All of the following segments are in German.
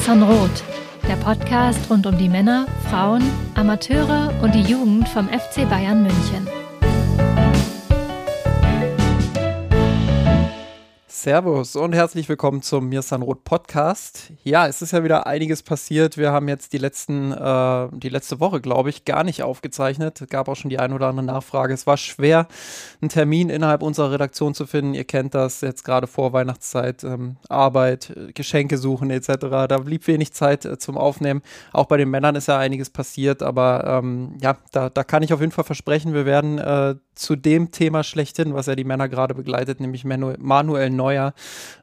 Mirsan Roth, der Podcast rund um die Männer, Frauen, Amateure und die Jugend vom FC Bayern München. Servus und herzlich willkommen zum Mirsan Roth Podcast. Ja, es ist ja wieder einiges passiert. Wir haben jetzt die letzten, äh, die letzte Woche, glaube ich, gar nicht aufgezeichnet. Es gab auch schon die ein oder andere Nachfrage. Es war schwer, einen Termin innerhalb unserer Redaktion zu finden. Ihr kennt das jetzt gerade vor Weihnachtszeit, ähm, Arbeit, Geschenke suchen etc. Da blieb wenig Zeit äh, zum Aufnehmen. Auch bei den Männern ist ja einiges passiert, aber ähm, ja, da, da kann ich auf jeden Fall versprechen, wir werden äh, zu dem Thema schlechthin, was ja die Männer gerade begleitet, nämlich Manu Manuel Neuer Neuer.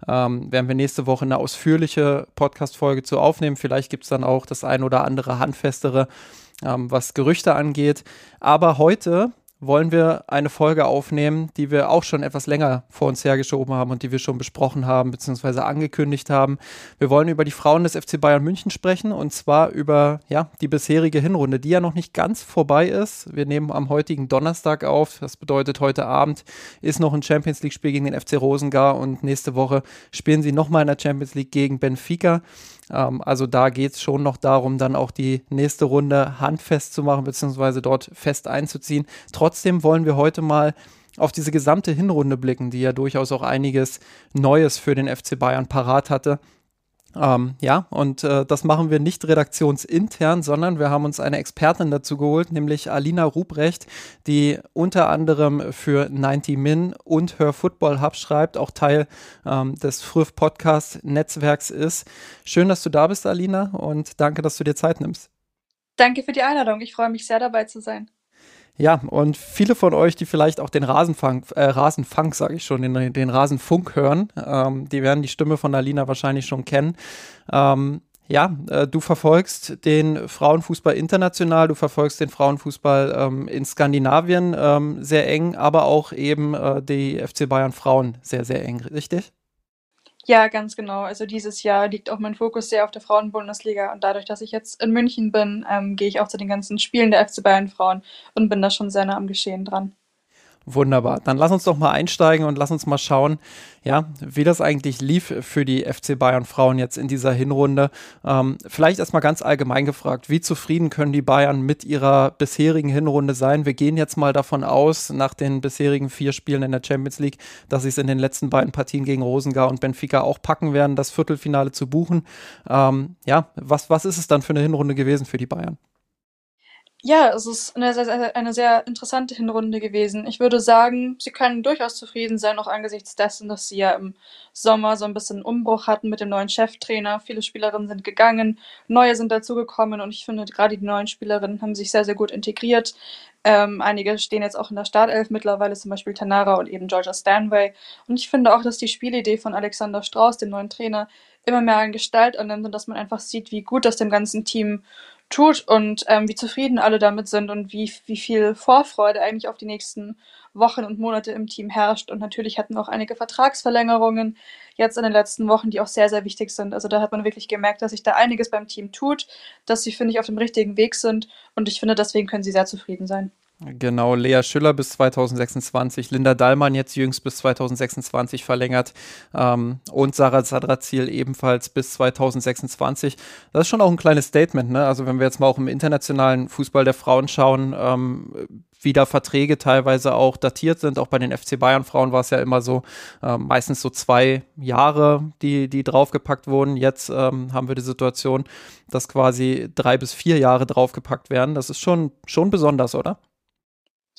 Ähm, werden wir nächste Woche eine ausführliche Podcast-Folge zu aufnehmen. Vielleicht gibt es dann auch das ein oder andere handfestere, ähm, was Gerüchte angeht. Aber heute wollen wir eine Folge aufnehmen, die wir auch schon etwas länger vor uns hergeschoben haben und die wir schon besprochen haben bzw. angekündigt haben. Wir wollen über die Frauen des FC Bayern München sprechen und zwar über ja, die bisherige Hinrunde, die ja noch nicht ganz vorbei ist. Wir nehmen am heutigen Donnerstag auf. Das bedeutet, heute Abend ist noch ein Champions League-Spiel gegen den FC Rosengar und nächste Woche spielen sie nochmal in der Champions League gegen Benfica. Ähm, also da geht es schon noch darum, dann auch die nächste Runde handfest zu machen, beziehungsweise dort fest einzuziehen. Trotzdem wollen wir heute mal auf diese gesamte Hinrunde blicken, die ja durchaus auch einiges Neues für den FC Bayern parat hatte. Ähm, ja, und äh, das machen wir nicht redaktionsintern, sondern wir haben uns eine Expertin dazu geholt, nämlich Alina Ruprecht, die unter anderem für 90 Min und Her Football Hub schreibt, auch Teil ähm, des Früh Podcast Netzwerks ist. Schön, dass du da bist, Alina, und danke, dass du dir Zeit nimmst. Danke für die Einladung. Ich freue mich sehr dabei zu sein. Ja, und viele von euch, die vielleicht auch den Rasenfang, äh, Rasenfunk, sage ich schon, den, den Rasenfunk hören, ähm, die werden die Stimme von Alina wahrscheinlich schon kennen. Ähm, ja, äh, du verfolgst den Frauenfußball international, du verfolgst den Frauenfußball ähm, in Skandinavien ähm, sehr eng, aber auch eben äh, die FC Bayern Frauen sehr, sehr eng, richtig? Ja, ganz genau. Also dieses Jahr liegt auch mein Fokus sehr auf der Frauenbundesliga und dadurch, dass ich jetzt in München bin, ähm, gehe ich auch zu den ganzen Spielen der FC Bayern Frauen und bin da schon sehr nah am Geschehen dran. Wunderbar. Dann lass uns doch mal einsteigen und lass uns mal schauen, ja, wie das eigentlich lief für die FC Bayern Frauen jetzt in dieser Hinrunde. Ähm, vielleicht erstmal ganz allgemein gefragt, wie zufrieden können die Bayern mit ihrer bisherigen Hinrunde sein? Wir gehen jetzt mal davon aus, nach den bisherigen vier Spielen in der Champions League, dass sie es in den letzten beiden Partien gegen Rosengar und Benfica auch packen werden, das Viertelfinale zu buchen. Ähm, ja, was, was ist es dann für eine Hinrunde gewesen für die Bayern? Ja, es ist eine sehr, eine sehr interessante Hinrunde gewesen. Ich würde sagen, sie können durchaus zufrieden sein, auch angesichts dessen, dass sie ja im Sommer so ein bisschen Umbruch hatten mit dem neuen Cheftrainer. Viele Spielerinnen sind gegangen, neue sind dazugekommen und ich finde, gerade die neuen Spielerinnen haben sich sehr, sehr gut integriert. Ähm, einige stehen jetzt auch in der Startelf mittlerweile, zum Beispiel Tanara und eben Georgia Stanway. Und ich finde auch, dass die Spielidee von Alexander Strauß, dem neuen Trainer, immer mehr an Gestalt annimmt und dass man einfach sieht, wie gut das dem ganzen Team tut und ähm, wie zufrieden alle damit sind und wie, wie viel Vorfreude eigentlich auf die nächsten Wochen und Monate im Team herrscht. Und natürlich hatten wir auch einige Vertragsverlängerungen jetzt in den letzten Wochen, die auch sehr, sehr wichtig sind. Also da hat man wirklich gemerkt, dass sich da einiges beim Team tut, dass sie, finde ich, auf dem richtigen Weg sind. Und ich finde, deswegen können sie sehr zufrieden sein. Genau, Lea Schüller bis 2026, Linda Dallmann jetzt jüngst bis 2026 verlängert ähm, und Sarah Sadrazil ebenfalls bis 2026. Das ist schon auch ein kleines Statement, ne? Also wenn wir jetzt mal auch im internationalen Fußball der Frauen schauen, ähm, wie da Verträge teilweise auch datiert sind. Auch bei den FC Bayern Frauen war es ja immer so, äh, meistens so zwei Jahre, die, die draufgepackt wurden. Jetzt ähm, haben wir die Situation, dass quasi drei bis vier Jahre draufgepackt werden. Das ist schon, schon besonders, oder?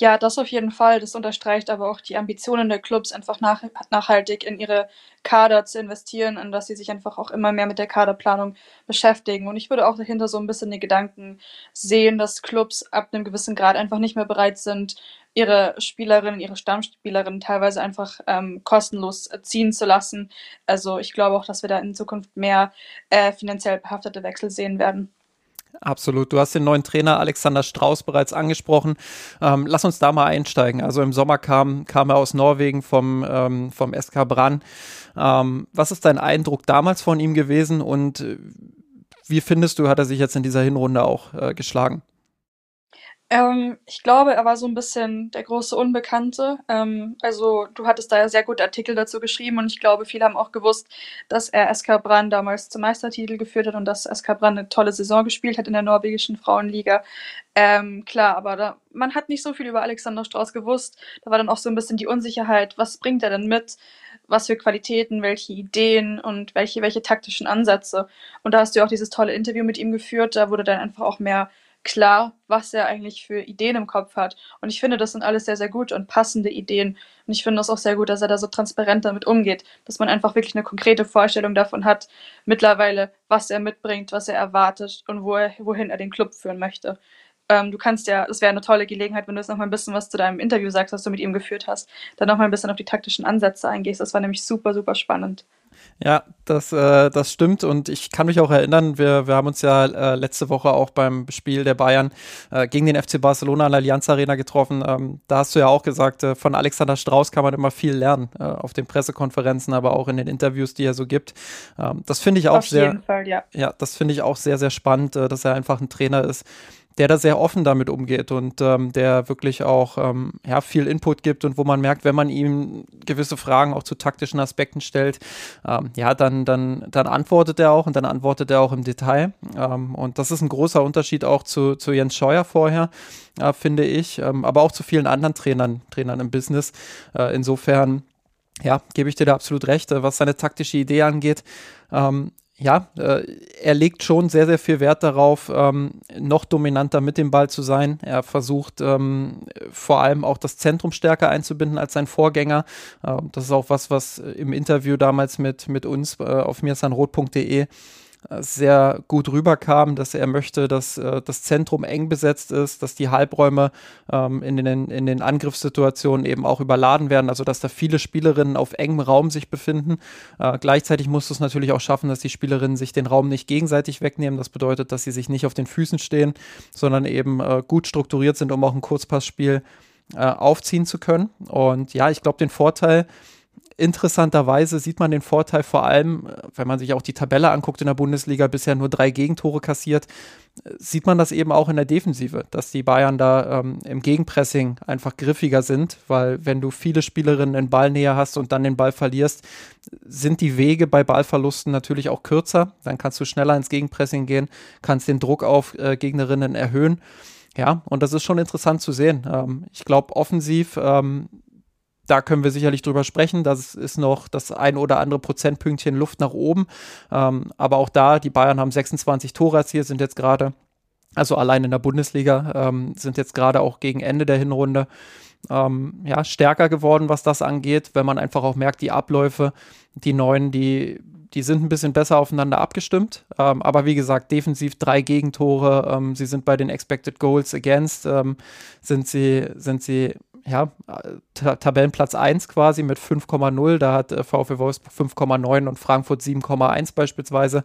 Ja, das auf jeden Fall. Das unterstreicht aber auch die Ambitionen der Clubs, einfach nach, nachhaltig in ihre Kader zu investieren und dass sie sich einfach auch immer mehr mit der Kaderplanung beschäftigen. Und ich würde auch dahinter so ein bisschen die Gedanken sehen, dass Clubs ab einem gewissen Grad einfach nicht mehr bereit sind, ihre Spielerinnen, ihre Stammspielerinnen teilweise einfach ähm, kostenlos ziehen zu lassen. Also ich glaube auch, dass wir da in Zukunft mehr äh, finanziell behaftete Wechsel sehen werden. Absolut. Du hast den neuen Trainer Alexander Strauß bereits angesprochen. Ähm, lass uns da mal einsteigen. Also im Sommer kam, kam er aus Norwegen vom, ähm, vom SK Brann. Ähm, was ist dein Eindruck damals von ihm gewesen und äh, wie findest du, hat er sich jetzt in dieser Hinrunde auch äh, geschlagen? Ähm, ich glaube, er war so ein bisschen der große Unbekannte. Ähm, also du hattest da ja sehr gute Artikel dazu geschrieben und ich glaube, viele haben auch gewusst, dass er SK Brann damals zum Meistertitel geführt hat und dass SK Brann eine tolle Saison gespielt hat in der norwegischen Frauenliga. Ähm, klar, aber da, man hat nicht so viel über Alexander Strauß gewusst. Da war dann auch so ein bisschen die Unsicherheit, was bringt er denn mit? Was für Qualitäten, welche Ideen und welche, welche taktischen Ansätze. Und da hast du auch dieses tolle Interview mit ihm geführt. Da wurde dann einfach auch mehr klar, was er eigentlich für Ideen im Kopf hat. Und ich finde, das sind alles sehr, sehr gute und passende Ideen. Und ich finde es auch sehr gut, dass er da so transparent damit umgeht, dass man einfach wirklich eine konkrete Vorstellung davon hat, mittlerweile, was er mitbringt, was er erwartet und wo er, wohin er den Club führen möchte. Ähm, du kannst ja, es wäre eine tolle Gelegenheit, wenn du jetzt noch mal ein bisschen was zu deinem Interview sagst, was du mit ihm geführt hast, dann noch mal ein bisschen auf die taktischen Ansätze eingehst. Das war nämlich super, super spannend. Ja, das, äh, das stimmt und ich kann mich auch erinnern, wir, wir haben uns ja äh, letzte Woche auch beim Spiel der Bayern äh, gegen den FC Barcelona in der Allianz Arena getroffen. Ähm, da hast du ja auch gesagt, äh, von Alexander Strauß kann man immer viel lernen, äh, auf den Pressekonferenzen, aber auch in den Interviews, die er so gibt. Ähm, das finde ich auch auf sehr, jeden Fall, ja. ja, das finde ich auch sehr, sehr spannend, äh, dass er einfach ein Trainer ist, der da sehr offen damit umgeht und ähm, der wirklich auch ähm, ja, viel Input gibt und wo man merkt, wenn man ihm gewisse Fragen auch zu taktischen Aspekten stellt, ähm, ja, dann, dann, dann antwortet er auch und dann antwortet er auch im Detail. Ähm, und das ist ein großer Unterschied auch zu, zu Jens Scheuer vorher, äh, finde ich, ähm, aber auch zu vielen anderen Trainern, Trainern im Business. Äh, insofern, ja, gebe ich dir da absolut recht, äh, was seine taktische Idee angeht. Ähm, ja, äh, er legt schon sehr, sehr viel Wert darauf, ähm, noch dominanter mit dem Ball zu sein. Er versucht ähm, vor allem auch das Zentrum stärker einzubinden als sein Vorgänger. Äh, das ist auch was, was im Interview damals mit, mit uns äh, auf mirsanrot.de sehr gut rüberkam, dass er möchte, dass äh, das Zentrum eng besetzt ist, dass die Halbräume ähm, in, den, in den Angriffssituationen eben auch überladen werden, also dass da viele Spielerinnen auf engem Raum sich befinden. Äh, gleichzeitig musst du es natürlich auch schaffen, dass die Spielerinnen sich den Raum nicht gegenseitig wegnehmen. Das bedeutet, dass sie sich nicht auf den Füßen stehen, sondern eben äh, gut strukturiert sind, um auch ein Kurzpassspiel äh, aufziehen zu können. Und ja, ich glaube, den Vorteil, interessanterweise sieht man den Vorteil vor allem, äh, wenn man sich auch die Tabelle anguckt in der Bundesliga, bisher nur drei Gegentore kassiert, äh, sieht man das eben auch in der Defensive, dass die Bayern da ähm, im Gegenpressing einfach griffiger sind, weil wenn du viele Spielerinnen in Ballnähe hast und dann den Ball verlierst, sind die Wege bei Ballverlusten natürlich auch kürzer. Dann kannst du schneller ins Gegenpressing gehen, kannst den Druck auf äh, Gegnerinnen erhöhen. Ja, und das ist schon interessant zu sehen. Ähm, ich glaube, offensiv ähm, da können wir sicherlich drüber sprechen. Das ist noch das ein oder andere Prozentpünktchen Luft nach oben. Ähm, aber auch da, die Bayern haben 26 Tore erzielt, sind jetzt gerade, also allein in der Bundesliga, ähm, sind jetzt gerade auch gegen Ende der Hinrunde ähm, ja, stärker geworden, was das angeht, wenn man einfach auch merkt, die Abläufe, die neuen, die, die sind ein bisschen besser aufeinander abgestimmt. Ähm, aber wie gesagt, defensiv drei Gegentore. Ähm, sie sind bei den Expected Goals Against, ähm, sind sie, sind sie ja, Tabellenplatz 1 quasi mit 5,0. Da hat äh, VfW Wolfsburg 5,9 und Frankfurt 7,1 beispielsweise.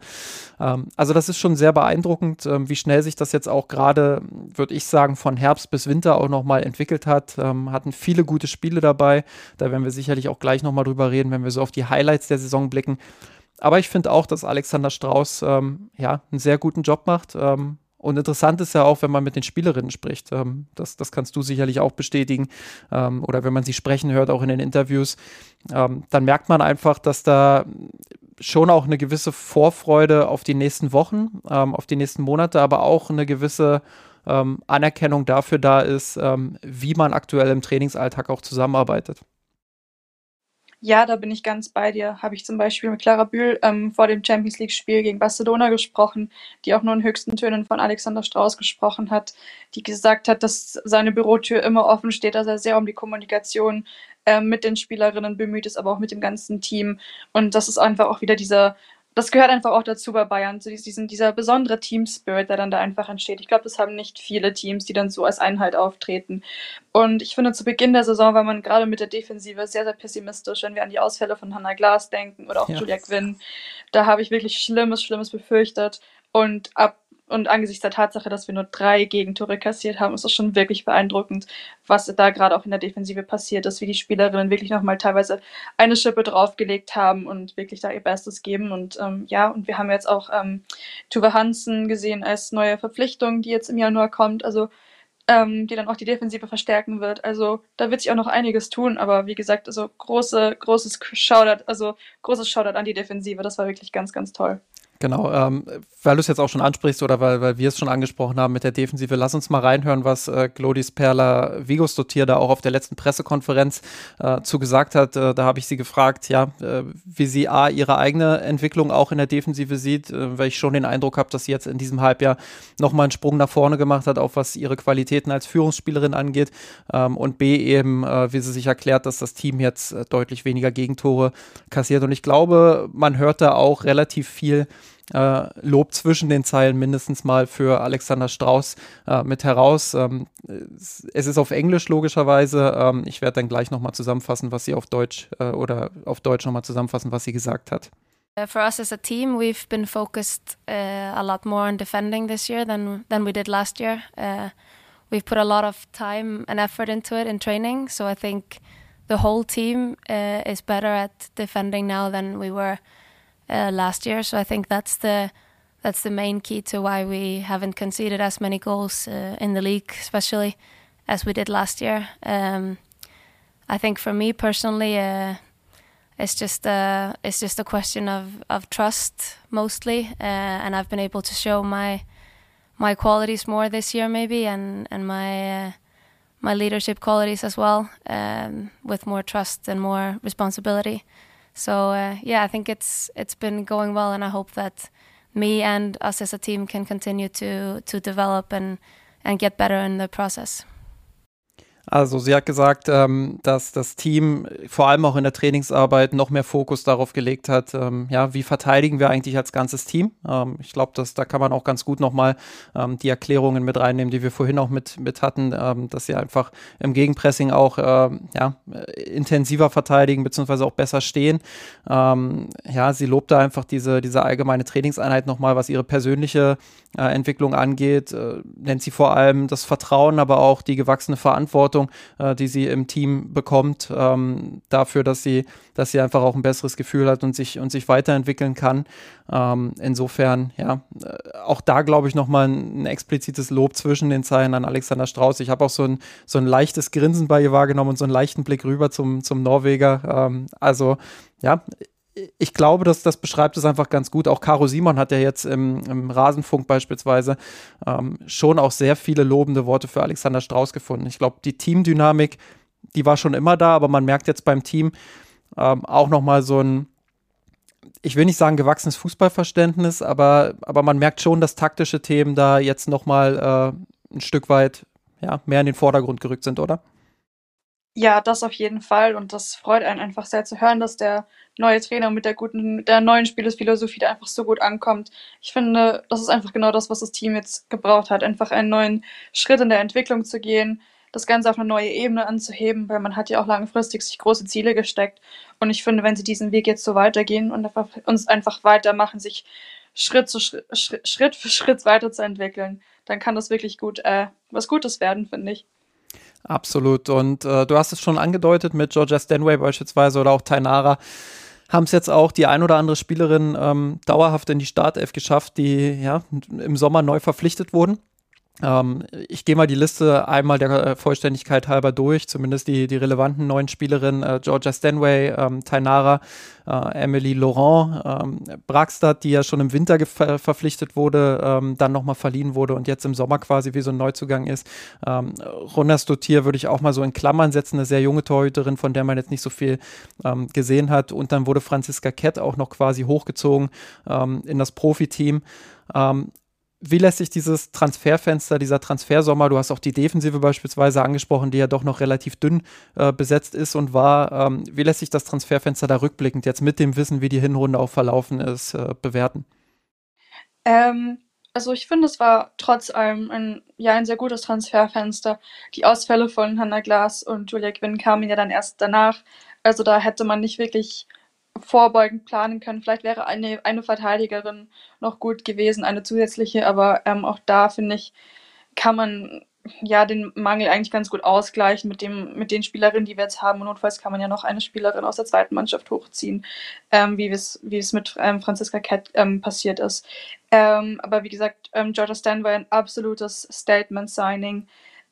Ähm, also das ist schon sehr beeindruckend, ähm, wie schnell sich das jetzt auch gerade, würde ich sagen, von Herbst bis Winter auch nochmal entwickelt hat. Ähm, hatten viele gute Spiele dabei. Da werden wir sicherlich auch gleich nochmal drüber reden, wenn wir so auf die Highlights der Saison blicken. Aber ich finde auch, dass Alexander Strauß ähm, ja, einen sehr guten Job macht. Ähm, und interessant ist ja auch, wenn man mit den Spielerinnen spricht. Ähm, das, das kannst du sicherlich auch bestätigen. Ähm, oder wenn man sie sprechen hört, auch in den Interviews. Ähm, dann merkt man einfach, dass da schon auch eine gewisse Vorfreude auf die nächsten Wochen, ähm, auf die nächsten Monate, aber auch eine gewisse ähm, Anerkennung dafür da ist, ähm, wie man aktuell im Trainingsalltag auch zusammenarbeitet. Ja, da bin ich ganz bei dir. Habe ich zum Beispiel mit Clara Bühl ähm, vor dem Champions League-Spiel gegen Barcelona gesprochen, die auch nur in höchsten Tönen von Alexander Strauß gesprochen hat, die gesagt hat, dass seine Bürotür immer offen steht, dass er sehr um die Kommunikation äh, mit den Spielerinnen bemüht ist, aber auch mit dem ganzen Team. Und das ist einfach auch wieder dieser das gehört einfach auch dazu bei Bayern, so diesen, dieser besondere Team-Spirit, der dann da einfach entsteht. Ich glaube, das haben nicht viele Teams, die dann so als Einheit auftreten. Und ich finde, zu Beginn der Saison war man gerade mit der Defensive sehr, sehr pessimistisch, wenn wir an die Ausfälle von Hannah Glass denken oder auch ja. Julia Quinn. Da habe ich wirklich Schlimmes, Schlimmes befürchtet. Und ab und angesichts der Tatsache, dass wir nur drei Gegentore kassiert haben, ist es schon wirklich beeindruckend, was da gerade auch in der Defensive passiert ist, wie die Spielerinnen wirklich nochmal teilweise eine Schippe draufgelegt haben und wirklich da ihr Bestes geben. Und ähm, ja, und wir haben jetzt auch ähm, Tuve Hansen gesehen als neue Verpflichtung, die jetzt im Januar kommt. Also ähm, die dann auch die Defensive verstärken wird. Also da wird sich auch noch einiges tun, aber wie gesagt, also große, großes Shoutout, also großes Shoutout an die Defensive. Das war wirklich ganz, ganz toll. Genau, ähm, weil du es jetzt auch schon ansprichst oder weil, weil wir es schon angesprochen haben mit der Defensive, lass uns mal reinhören, was äh, Glodis Perla Vigos Dotier da auch auf der letzten Pressekonferenz äh, zugesagt hat. Äh, da habe ich sie gefragt, ja, äh, wie sie A, ihre eigene Entwicklung auch in der Defensive sieht, äh, weil ich schon den Eindruck habe, dass sie jetzt in diesem Halbjahr nochmal einen Sprung nach vorne gemacht hat, auch was ihre Qualitäten als Führungsspielerin angeht. Ähm, und B, eben, äh, wie sie sich erklärt, dass das Team jetzt äh, deutlich weniger Gegentore kassiert. Und ich glaube, man hört da auch relativ viel äh, Lob zwischen den Zeilen mindestens mal für Alexander Strauß äh, mit heraus. Ähm, es ist auf Englisch logischerweise. Ähm, ich werde dann gleich nochmal zusammenfassen, was sie auf Deutsch äh, oder auf Deutsch nochmal zusammenfassen, was sie gesagt hat. Uh, for us as a team, we've been focused uh, a lot more on defending this year than than we did last year. Uh, we've put a lot of time and effort into it in training, so I think the whole team uh, is better at defending now than we were uh, last year. So I think that's the that's the main key to why we haven't conceded as many goals uh, in the league, especially as we did last year. Um, I think for me personally, uh, it's just a it's just a question of of trust mostly, uh, and I've been able to show my my qualities more this year maybe, and and my uh, my leadership qualities as well, um, with more trust and more responsibility. So uh, yeah, I think it's it's been going well, and I hope that me and us as a team can continue to to develop and and get better in the process. Also sie hat gesagt, ähm, dass das Team vor allem auch in der Trainingsarbeit noch mehr Fokus darauf gelegt hat, ähm, ja, wie verteidigen wir eigentlich als ganzes Team. Ähm, ich glaube, dass da kann man auch ganz gut nochmal ähm, die Erklärungen mit reinnehmen, die wir vorhin auch mit, mit hatten, ähm, dass sie einfach im Gegenpressing auch ähm, ja, intensiver verteidigen, beziehungsweise auch besser stehen. Ähm, ja, sie lobt da einfach diese, diese allgemeine Trainingseinheit nochmal, was ihre persönliche äh, Entwicklung angeht, äh, nennt sie vor allem das Vertrauen, aber auch die gewachsene Verantwortung Verantwortung, äh, die sie im Team bekommt, ähm, dafür, dass sie, dass sie einfach auch ein besseres Gefühl hat und sich und sich weiterentwickeln kann. Ähm, insofern, ja, äh, auch da glaube ich nochmal ein, ein explizites Lob zwischen den Zeilen an Alexander Strauß. Ich habe auch so ein, so ein leichtes Grinsen bei ihr wahrgenommen und so einen leichten Blick rüber zum, zum Norweger. Ähm, also, ja, ich glaube, dass das beschreibt es einfach ganz gut. Auch Caro Simon hat ja jetzt im, im Rasenfunk beispielsweise ähm, schon auch sehr viele lobende Worte für Alexander Strauß gefunden. Ich glaube, die Teamdynamik, die war schon immer da, aber man merkt jetzt beim Team ähm, auch nochmal so ein, ich will nicht sagen gewachsenes Fußballverständnis, aber, aber man merkt schon, dass taktische Themen da jetzt nochmal äh, ein Stück weit ja, mehr in den Vordergrund gerückt sind, oder? Ja, das auf jeden Fall. Und das freut einen einfach sehr zu hören, dass der neue Trainer mit der guten, der neuen Spielesphilosophie da einfach so gut ankommt. Ich finde, das ist einfach genau das, was das Team jetzt gebraucht hat. Einfach einen neuen Schritt in der Entwicklung zu gehen, das Ganze auf eine neue Ebene anzuheben, weil man hat ja auch langfristig sich große Ziele gesteckt. Und ich finde, wenn sie diesen Weg jetzt so weitergehen und einfach, uns einfach weitermachen, sich Schritt, zu Schritt, Schritt für Schritt weiterzuentwickeln, dann kann das wirklich gut äh, was Gutes werden, finde ich. Absolut. Und äh, du hast es schon angedeutet mit Georgia Stanway beispielsweise oder auch Tainara haben es jetzt auch die ein oder andere Spielerin ähm, dauerhaft in die Startelf geschafft, die ja im Sommer neu verpflichtet wurden. Ähm, ich gehe mal die Liste einmal der äh, Vollständigkeit halber durch, zumindest die, die relevanten neuen Spielerinnen, äh, Georgia Stanway, ähm, Tainara, äh, Emily Laurent, ähm, Braxstadt, die ja schon im Winter ver verpflichtet wurde, ähm, dann nochmal verliehen wurde und jetzt im Sommer quasi wie so ein Neuzugang ist. Ähm, Ronas Dotier würde ich auch mal so in Klammern setzen, eine sehr junge Torhüterin, von der man jetzt nicht so viel ähm, gesehen hat. Und dann wurde Franziska Kett auch noch quasi hochgezogen ähm, in das Profiteam. Ähm, wie lässt sich dieses Transferfenster, dieser Transfersommer, du hast auch die Defensive beispielsweise angesprochen, die ja doch noch relativ dünn äh, besetzt ist und war, ähm, wie lässt sich das Transferfenster da rückblickend jetzt mit dem Wissen, wie die Hinrunde auch verlaufen ist, äh, bewerten? Ähm, also ich finde, es war trotz allem ein, ja, ein sehr gutes Transferfenster. Die Ausfälle von Hannah Glass und Julia Quinn kamen ja dann erst danach. Also da hätte man nicht wirklich vorbeugend planen können. Vielleicht wäre eine, eine Verteidigerin noch gut gewesen, eine zusätzliche, aber ähm, auch da finde ich, kann man ja den Mangel eigentlich ganz gut ausgleichen mit dem mit den Spielerinnen, die wir jetzt haben. Und notfalls kann man ja noch eine Spielerin aus der zweiten Mannschaft hochziehen, ähm, wie es mit ähm, Franziska Kett ähm, passiert ist. Ähm, aber wie gesagt, ähm, Georgia Stan war ein absolutes Statement-Signing.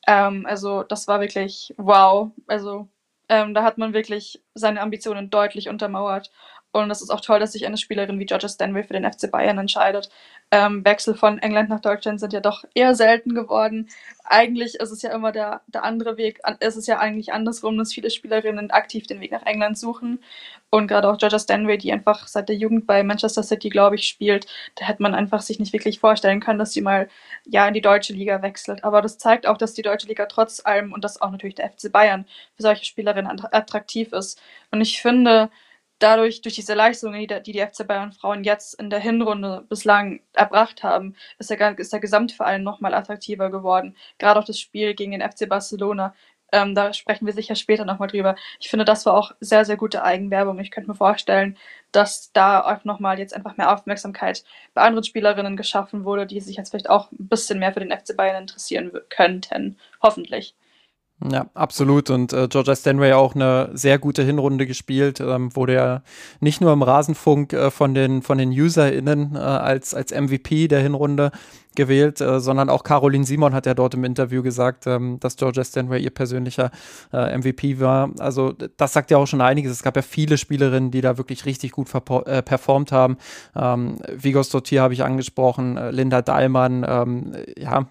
Ähm, also das war wirklich wow. Also ähm, da hat man wirklich seine Ambitionen deutlich untermauert. Und es ist auch toll, dass sich eine Spielerin wie Georgia Stanway für den FC Bayern entscheidet. Ähm, Wechsel von England nach Deutschland sind ja doch eher selten geworden. Eigentlich ist es ja immer der, der andere Weg. Es ist ja eigentlich andersrum, dass viele Spielerinnen aktiv den Weg nach England suchen. Und gerade auch Georgia Stanway, die einfach seit der Jugend bei Manchester City, glaube ich, spielt, da hätte man einfach sich nicht wirklich vorstellen können, dass sie mal ja in die deutsche Liga wechselt. Aber das zeigt auch, dass die deutsche Liga trotz allem und dass auch natürlich der FC Bayern für solche Spielerinnen attraktiv ist. Und ich finde, dadurch, durch diese Leistungen, die, die die FC Bayern Frauen jetzt in der Hinrunde bislang erbracht haben, ist der, ist der Gesamtverein nochmal attraktiver geworden. Gerade auch das Spiel gegen den FC Barcelona. Ähm, da sprechen wir sicher später nochmal drüber. Ich finde, das war auch sehr, sehr gute Eigenwerbung. Ich könnte mir vorstellen, dass da auch nochmal jetzt einfach mehr Aufmerksamkeit bei anderen Spielerinnen geschaffen wurde, die sich jetzt vielleicht auch ein bisschen mehr für den FC Bayern interessieren könnten. Hoffentlich. Ja, absolut. Und äh, Georgia Stanway auch eine sehr gute Hinrunde gespielt, ähm, wurde ja nicht nur im Rasenfunk äh, von den von den UserInnen äh, als als MVP der Hinrunde gewählt, äh, sondern auch Caroline Simon hat ja dort im Interview gesagt, ähm, dass Georgia Stanway ihr persönlicher äh, MVP war. Also das sagt ja auch schon einiges. Es gab ja viele Spielerinnen, die da wirklich richtig gut äh, performt haben. Ähm, Vigos Dottir habe ich angesprochen, äh, Linda Dahlmann, ähm, ja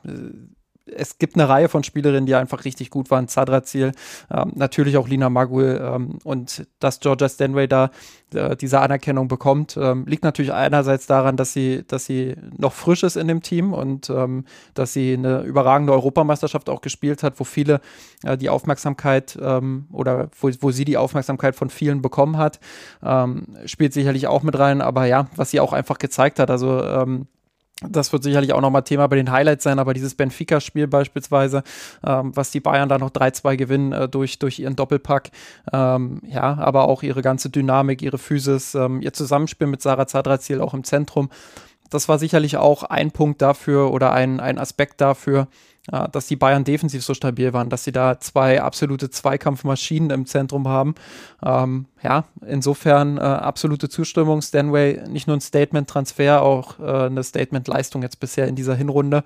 es gibt eine Reihe von Spielerinnen, die einfach richtig gut waren. Zadrazil, ähm, natürlich auch Lina Magul ähm, und dass Georgia Stanway da äh, diese Anerkennung bekommt, ähm, liegt natürlich einerseits daran, dass sie, dass sie noch frisch ist in dem Team und ähm, dass sie eine überragende Europameisterschaft auch gespielt hat, wo viele äh, die Aufmerksamkeit ähm, oder wo, wo sie die Aufmerksamkeit von vielen bekommen hat, ähm, spielt sicherlich auch mit rein. Aber ja, was sie auch einfach gezeigt hat, also das wird sicherlich auch nochmal Thema bei den Highlights sein, aber dieses Benfica-Spiel beispielsweise, ähm, was die Bayern da noch 3-2 gewinnen äh, durch, durch ihren Doppelpack, ähm, ja, aber auch ihre ganze Dynamik, ihre Physis, ähm, ihr Zusammenspiel mit Sarah Zadrazil auch im Zentrum, das war sicherlich auch ein Punkt dafür oder ein, ein Aspekt dafür, dass die Bayern defensiv so stabil waren, dass sie da zwei absolute Zweikampfmaschinen im Zentrum haben. Ähm, ja, insofern äh, absolute Zustimmung. Stanway nicht nur ein Statement-Transfer, auch äh, eine Statement-Leistung jetzt bisher in dieser Hinrunde.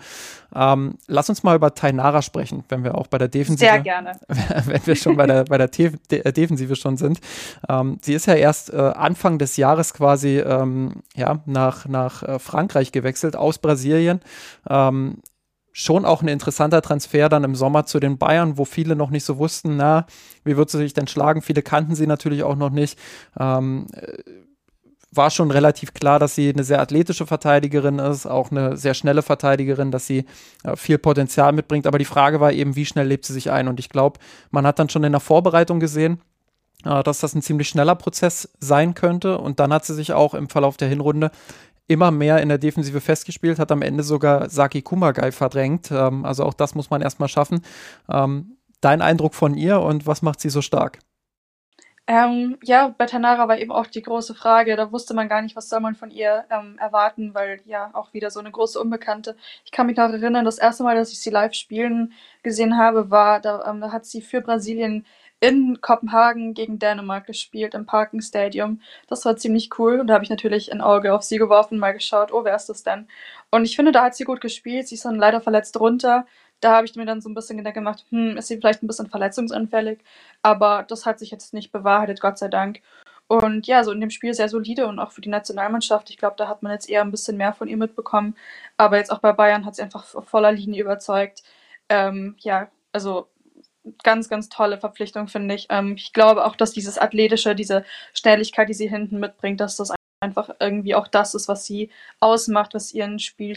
Ähm, lass uns mal über Tainara sprechen, wenn wir auch bei der Defensive. Sehr gerne. wenn wir schon bei der, bei der De De Defensive schon sind. Ähm, sie ist ja erst äh, Anfang des Jahres quasi ähm, ja, nach, nach äh, Frankreich gewechselt, aus Brasilien. Schon auch ein interessanter Transfer dann im Sommer zu den Bayern, wo viele noch nicht so wussten, na, wie wird sie sich denn schlagen? Viele kannten sie natürlich auch noch nicht. Ähm, äh, war schon relativ klar, dass sie eine sehr athletische Verteidigerin ist, auch eine sehr schnelle Verteidigerin, dass sie äh, viel Potenzial mitbringt. Aber die Frage war eben, wie schnell lebt sie sich ein? Und ich glaube, man hat dann schon in der Vorbereitung gesehen, äh, dass das ein ziemlich schneller Prozess sein könnte. Und dann hat sie sich auch im Verlauf der Hinrunde immer mehr in der Defensive festgespielt, hat am Ende sogar Saki Kumagai verdrängt. Ähm, also auch das muss man erstmal schaffen. Ähm, dein Eindruck von ihr und was macht sie so stark? Ähm, ja, bei Tanara war eben auch die große Frage. Da wusste man gar nicht, was soll man von ihr ähm, erwarten, weil ja auch wieder so eine große Unbekannte. Ich kann mich noch erinnern, das erste Mal, dass ich sie live spielen gesehen habe, war, da, ähm, da hat sie für Brasilien in Kopenhagen gegen Dänemark gespielt im Parken Stadium. Das war ziemlich cool und da habe ich natürlich ein Auge auf sie geworfen, mal geschaut, oh, wer ist das denn? Und ich finde, da hat sie gut gespielt. Sie ist dann leider verletzt runter. Da habe ich mir dann so ein bisschen Gedanken gemacht, hm, ist sie vielleicht ein bisschen verletzungsanfällig? Aber das hat sich jetzt nicht bewahrheitet, Gott sei Dank. Und ja, so in dem Spiel sehr solide und auch für die Nationalmannschaft. Ich glaube, da hat man jetzt eher ein bisschen mehr von ihr mitbekommen. Aber jetzt auch bei Bayern hat sie einfach voller Linie überzeugt. Ähm, ja, also ganz, ganz tolle Verpflichtung, finde ich. Ähm, ich glaube auch, dass dieses Athletische, diese Schnelligkeit, die sie hinten mitbringt, dass das einfach irgendwie auch das ist, was sie ausmacht, was ihren Spiel,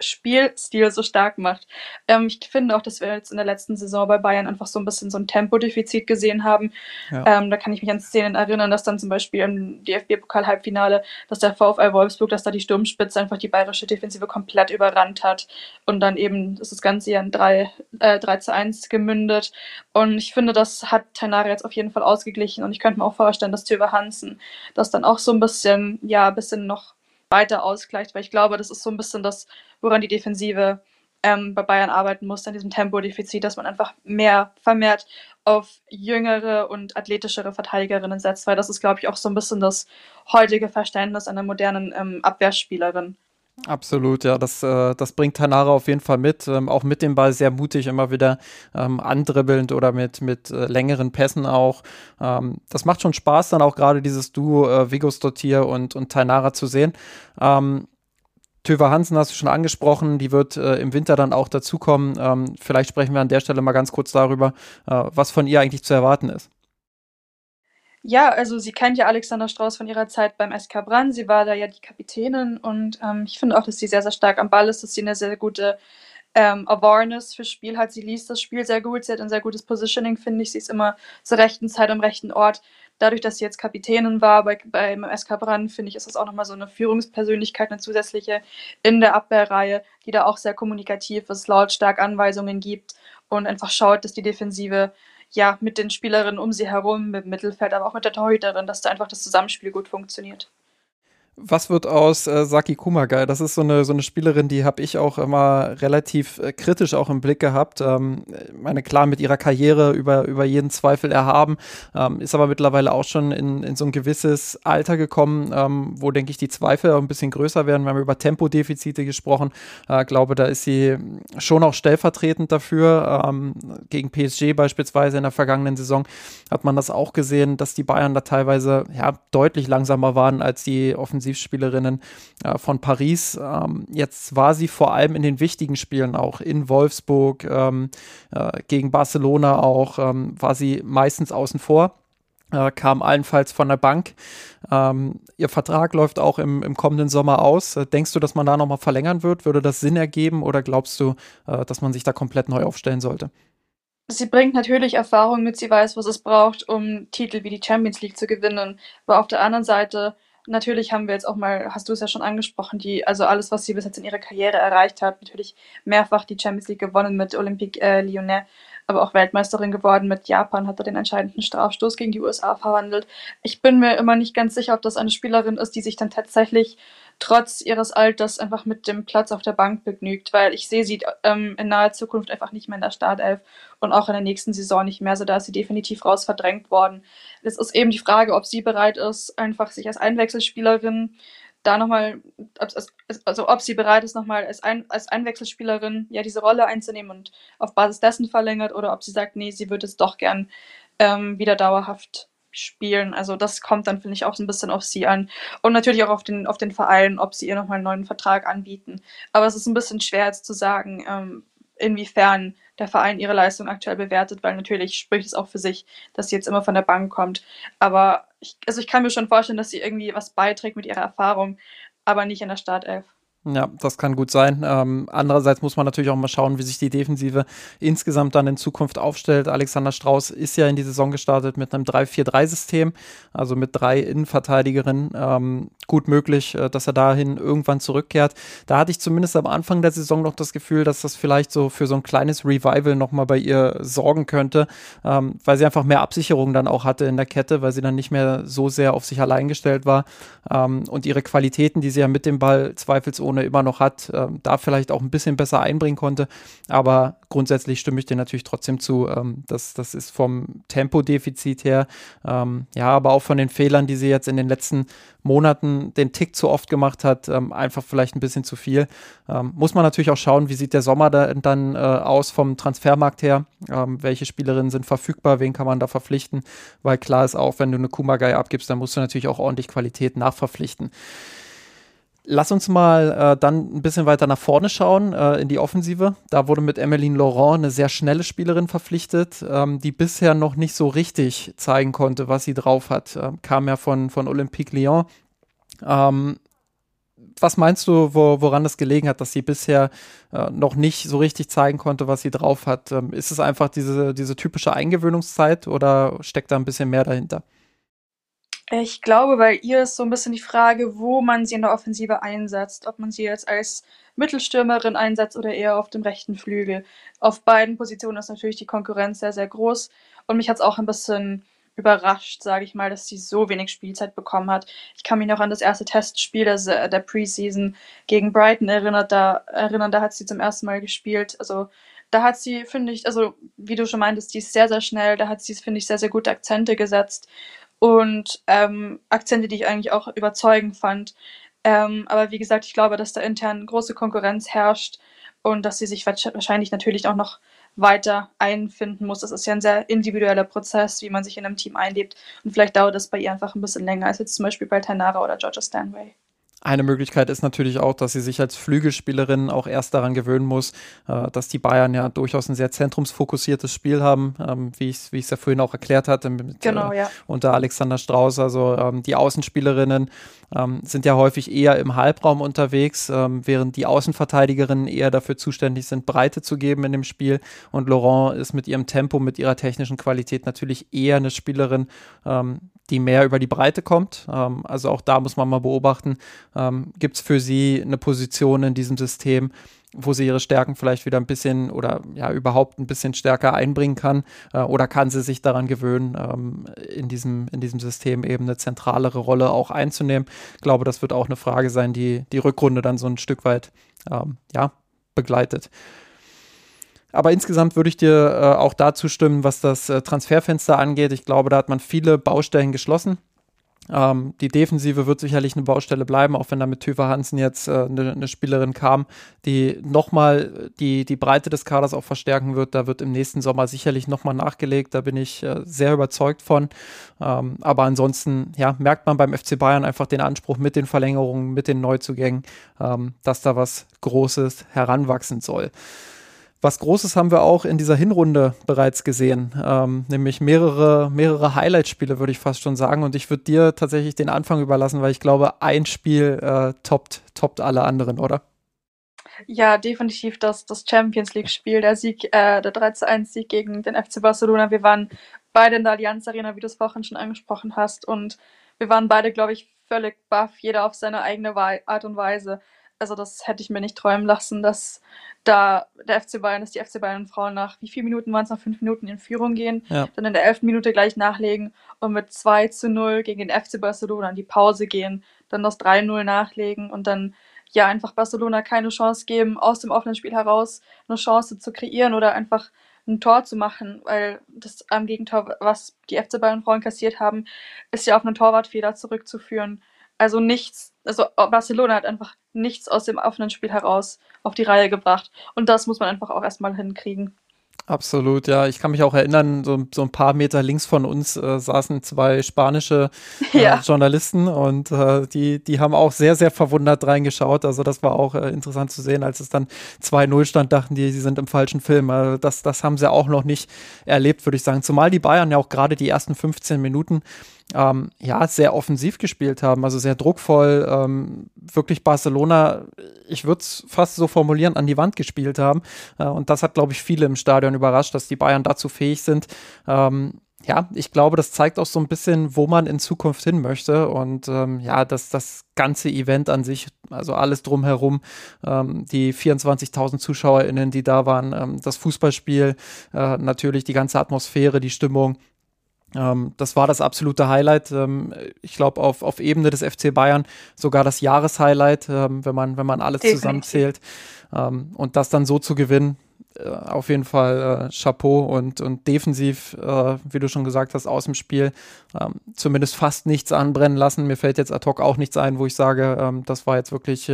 Spielstil so stark macht. Ähm, ich finde auch, dass wir jetzt in der letzten Saison bei Bayern einfach so ein bisschen so ein Tempodefizit gesehen haben. Ja. Ähm, da kann ich mich an Szenen erinnern, dass dann zum Beispiel im DFB-Pokal-Halbfinale, dass der VfL Wolfsburg, dass da die Sturmspitze einfach die bayerische Defensive komplett überrannt hat und dann eben ist das Ganze ja in 3, äh, 3 zu 1 gemündet. Und ich finde, das hat Tainara jetzt auf jeden Fall ausgeglichen und ich könnte mir auch vorstellen, dass Tüver Hansen das dann auch so ein bisschen, ja, ein bisschen noch weiter ausgleicht, weil ich glaube, das ist so ein bisschen das, woran die Defensive ähm, bei Bayern arbeiten muss, an diesem Tempodefizit, dass man einfach mehr vermehrt auf jüngere und athletischere Verteidigerinnen setzt, weil das ist, glaube ich, auch so ein bisschen das heutige Verständnis einer modernen ähm, Abwehrspielerin. Absolut, ja, das, äh, das bringt Tanara auf jeden Fall mit. Ähm, auch mit dem Ball sehr mutig, immer wieder ähm, andribbelnd oder mit, mit äh, längeren Pässen auch. Ähm, das macht schon Spaß, dann auch gerade dieses Duo äh, Vigos Dottir und, und Tanara zu sehen. Ähm, Töver Hansen hast du schon angesprochen, die wird äh, im Winter dann auch dazukommen. Ähm, vielleicht sprechen wir an der Stelle mal ganz kurz darüber, äh, was von ihr eigentlich zu erwarten ist. Ja, also sie kennt ja Alexander Strauß von ihrer Zeit beim SK Brann. Sie war da ja die Kapitänin und ähm, ich finde auch, dass sie sehr, sehr stark am Ball ist, dass sie eine sehr gute ähm, Awareness fürs Spiel hat. Sie liest das Spiel sehr gut, sie hat ein sehr gutes Positioning, finde ich. Sie ist immer zur rechten Zeit am rechten Ort. Dadurch, dass sie jetzt Kapitänin war bei, beim SK Brann, finde ich, ist das auch nochmal so eine Führungspersönlichkeit, eine zusätzliche in der Abwehrreihe, die da auch sehr kommunikativ ist, lautstark Anweisungen gibt und einfach schaut, dass die Defensive ja, mit den Spielerinnen um sie herum, mit dem Mittelfeld, aber auch mit der Torhüterin, dass da einfach das Zusammenspiel gut funktioniert. Was wird aus äh, Saki Kumagai? Das ist so eine, so eine Spielerin, die habe ich auch immer relativ äh, kritisch auch im Blick gehabt. Ähm, meine, klar, mit ihrer Karriere über, über jeden Zweifel erhaben, ähm, ist aber mittlerweile auch schon in, in so ein gewisses Alter gekommen, ähm, wo, denke ich, die Zweifel ein bisschen größer werden. Wir haben über Tempodefizite gesprochen. Äh, glaube, da ist sie schon auch stellvertretend dafür. Ähm, gegen PSG beispielsweise in der vergangenen Saison hat man das auch gesehen, dass die Bayern da teilweise ja, deutlich langsamer waren als die Offensive Offensivspielerinnen äh, von Paris. Ähm, jetzt war sie vor allem in den wichtigen Spielen auch in Wolfsburg, ähm, äh, gegen Barcelona auch, ähm, war sie meistens außen vor. Äh, kam allenfalls von der Bank. Ähm, ihr Vertrag läuft auch im, im kommenden Sommer aus. Äh, denkst du, dass man da nochmal verlängern wird? Würde das Sinn ergeben oder glaubst du, äh, dass man sich da komplett neu aufstellen sollte? Sie bringt natürlich Erfahrung mit, sie weiß, was es braucht, um Titel wie die Champions League zu gewinnen. Aber auf der anderen Seite natürlich haben wir jetzt auch mal, hast du es ja schon angesprochen, die, also alles, was sie bis jetzt in ihrer Karriere erreicht hat, natürlich mehrfach die Champions League gewonnen mit Olympique äh, Lyonnais, aber auch Weltmeisterin geworden mit Japan, hat er den entscheidenden Strafstoß gegen die USA verwandelt. Ich bin mir immer nicht ganz sicher, ob das eine Spielerin ist, die sich dann tatsächlich trotz ihres Alters einfach mit dem Platz auf der Bank begnügt, weil ich sehe sie ähm, in naher Zukunft einfach nicht mehr in der Startelf und auch in der nächsten Saison nicht mehr. So da ist sie definitiv raus verdrängt worden. Es ist eben die Frage, ob sie bereit ist, einfach sich als Einwechselspielerin da nochmal, also ob sie bereit ist, nochmal als, Ein als Einwechselspielerin ja diese Rolle einzunehmen und auf Basis dessen verlängert oder ob sie sagt, nee, sie würde es doch gern ähm, wieder dauerhaft spielen. Also das kommt dann, finde ich, auch so ein bisschen auf sie an. Und natürlich auch auf den, auf den Verein, ob sie ihr nochmal einen neuen Vertrag anbieten. Aber es ist ein bisschen schwer jetzt zu sagen, ähm, inwiefern der Verein ihre Leistung aktuell bewertet, weil natürlich spricht es auch für sich, dass sie jetzt immer von der Bank kommt. Aber ich, also ich kann mir schon vorstellen, dass sie irgendwie was beiträgt mit ihrer Erfahrung, aber nicht in der Startelf. Ja, das kann gut sein. Ähm, andererseits muss man natürlich auch mal schauen, wie sich die Defensive insgesamt dann in Zukunft aufstellt. Alexander Strauß ist ja in die Saison gestartet mit einem 3-4-3-System, also mit drei Innenverteidigerinnen. Ähm, gut möglich, äh, dass er dahin irgendwann zurückkehrt. Da hatte ich zumindest am Anfang der Saison noch das Gefühl, dass das vielleicht so für so ein kleines Revival nochmal bei ihr sorgen könnte, ähm, weil sie einfach mehr Absicherung dann auch hatte in der Kette, weil sie dann nicht mehr so sehr auf sich allein gestellt war ähm, und ihre Qualitäten, die sie ja mit dem Ball zweifelsohne Zone immer noch hat, ähm, da vielleicht auch ein bisschen besser einbringen konnte. Aber grundsätzlich stimme ich dir natürlich trotzdem zu. Ähm, das, das ist vom Tempodefizit her, ähm, ja, aber auch von den Fehlern, die sie jetzt in den letzten Monaten den Tick zu oft gemacht hat, ähm, einfach vielleicht ein bisschen zu viel. Ähm, muss man natürlich auch schauen, wie sieht der Sommer da, dann äh, aus vom Transfermarkt her. Ähm, welche Spielerinnen sind verfügbar, wen kann man da verpflichten? Weil klar ist auch, wenn du eine Kumagai abgibst, dann musst du natürlich auch ordentlich Qualität nachverpflichten. Lass uns mal äh, dann ein bisschen weiter nach vorne schauen, äh, in die Offensive. Da wurde mit Emmeline Laurent eine sehr schnelle Spielerin verpflichtet, ähm, die bisher noch nicht so richtig zeigen konnte, was sie drauf hat. Ähm, kam ja von, von Olympique Lyon. Ähm, was meinst du, wo, woran das gelegen hat, dass sie bisher äh, noch nicht so richtig zeigen konnte, was sie drauf hat? Ähm, ist es einfach diese, diese typische Eingewöhnungszeit oder steckt da ein bisschen mehr dahinter? Ich glaube, bei ihr ist so ein bisschen die Frage, wo man sie in der Offensive einsetzt. Ob man sie jetzt als Mittelstürmerin einsetzt oder eher auf dem rechten Flügel. Auf beiden Positionen ist natürlich die Konkurrenz sehr, sehr groß. Und mich hat es auch ein bisschen überrascht, sage ich mal, dass sie so wenig Spielzeit bekommen hat. Ich kann mich noch an das erste Testspiel der, der Preseason gegen Brighton erinnert, da, erinnern. Da hat sie zum ersten Mal gespielt. Also da hat sie, finde ich, also wie du schon meintest, die ist sehr, sehr schnell. Da hat sie, finde ich, sehr, sehr gute Akzente gesetzt und ähm, Akzente, die ich eigentlich auch überzeugend fand. Ähm, aber wie gesagt, ich glaube, dass da intern große Konkurrenz herrscht und dass sie sich wahrscheinlich natürlich auch noch weiter einfinden muss. Das ist ja ein sehr individueller Prozess, wie man sich in einem Team einlebt. Und vielleicht dauert das bei ihr einfach ein bisschen länger als jetzt zum Beispiel bei Tanara oder Georgia Stanway. Eine Möglichkeit ist natürlich auch, dass sie sich als Flügelspielerin auch erst daran gewöhnen muss, äh, dass die Bayern ja durchaus ein sehr zentrumsfokussiertes Spiel haben, ähm, wie ich es wie ja vorhin auch erklärt hatte, mit, genau, äh, ja. unter Alexander Strauß. Also ähm, die Außenspielerinnen ähm, sind ja häufig eher im Halbraum unterwegs, ähm, während die Außenverteidigerinnen eher dafür zuständig sind, Breite zu geben in dem Spiel. Und Laurent ist mit ihrem Tempo, mit ihrer technischen Qualität natürlich eher eine Spielerin, ähm, die mehr über die Breite kommt. Ähm, also auch da muss man mal beobachten, ähm, gibt es für sie eine Position in diesem System, wo sie ihre Stärken vielleicht wieder ein bisschen oder ja überhaupt ein bisschen stärker einbringen kann äh, oder kann sie sich daran gewöhnen, ähm, in, diesem, in diesem System eben eine zentralere Rolle auch einzunehmen. Ich glaube, das wird auch eine Frage sein, die die Rückrunde dann so ein Stück weit ähm, ja, begleitet. Aber insgesamt würde ich dir äh, auch dazu stimmen, was das äh, Transferfenster angeht. Ich glaube, da hat man viele Baustellen geschlossen. Ähm, die Defensive wird sicherlich eine Baustelle bleiben, auch wenn da mit Töfer Hansen jetzt äh, eine, eine, Spielerin kam, die nochmal die, die Breite des Kaders auch verstärken wird. Da wird im nächsten Sommer sicherlich nochmal nachgelegt. Da bin ich äh, sehr überzeugt von. Ähm, aber ansonsten ja, merkt man beim FC Bayern einfach den Anspruch mit den Verlängerungen, mit den Neuzugängen, ähm, dass da was Großes heranwachsen soll. Was Großes haben wir auch in dieser Hinrunde bereits gesehen, ähm, nämlich mehrere, mehrere Highlight-Spiele, würde ich fast schon sagen. Und ich würde dir tatsächlich den Anfang überlassen, weil ich glaube, ein Spiel äh, toppt, toppt alle anderen, oder? Ja, definitiv das, das Champions League-Spiel, der Sieg, äh, der 3 1 Sieg gegen den FC Barcelona. Wir waren beide in der Allianz Arena, wie du es vorhin schon angesprochen hast. Und wir waren beide, glaube ich, völlig baff, jeder auf seine eigene Art und Weise also das hätte ich mir nicht träumen lassen, dass da der FC Bayern, dass die FC Bayern Frauen nach wie vielen Minuten waren es, nach fünf Minuten in Führung gehen, ja. dann in der elften Minute gleich nachlegen und mit 2 zu 0 gegen den FC Barcelona in die Pause gehen, dann das 3-0 nachlegen und dann ja einfach Barcelona keine Chance geben, aus dem offenen Spiel heraus eine Chance zu kreieren oder einfach ein Tor zu machen, weil das am Gegentor, was die FC Bayern Frauen kassiert haben, ist ja auf einen Torwartfehler zurückzuführen. Also nichts, also Barcelona hat einfach nichts aus dem offenen Spiel heraus auf die Reihe gebracht. Und das muss man einfach auch erstmal hinkriegen. Absolut, ja. Ich kann mich auch erinnern, so, so ein paar Meter links von uns äh, saßen zwei spanische äh, ja. Journalisten und äh, die, die haben auch sehr, sehr verwundert reingeschaut. Also das war auch äh, interessant zu sehen, als es dann 2-0 stand, dachten die, sie sind im falschen Film. Also das, das haben sie auch noch nicht erlebt, würde ich sagen. Zumal die Bayern ja auch gerade die ersten 15 Minuten ähm, ja, sehr offensiv gespielt haben, also sehr druckvoll, ähm, wirklich Barcelona, ich würde es fast so formulieren, an die Wand gespielt haben. Äh, und das hat, glaube ich, viele im Stadion überrascht, dass die Bayern dazu fähig sind. Ähm, ja, ich glaube, das zeigt auch so ein bisschen, wo man in Zukunft hin möchte. Und ähm, ja, dass das ganze Event an sich, also alles drumherum, ähm, die 24.000 ZuschauerInnen, die da waren, ähm, das Fußballspiel, äh, natürlich die ganze Atmosphäre, die Stimmung, ähm, das war das absolute Highlight. Ähm, ich glaube, auf, auf Ebene des FC Bayern sogar das Jahreshighlight, ähm, wenn, man, wenn man alles Definitiv. zusammenzählt. Ähm, und das dann so zu gewinnen, äh, auf jeden Fall äh, Chapeau und, und defensiv, äh, wie du schon gesagt hast, aus dem Spiel ähm, zumindest fast nichts anbrennen lassen. Mir fällt jetzt ad hoc auch nichts ein, wo ich sage, ähm, das war jetzt wirklich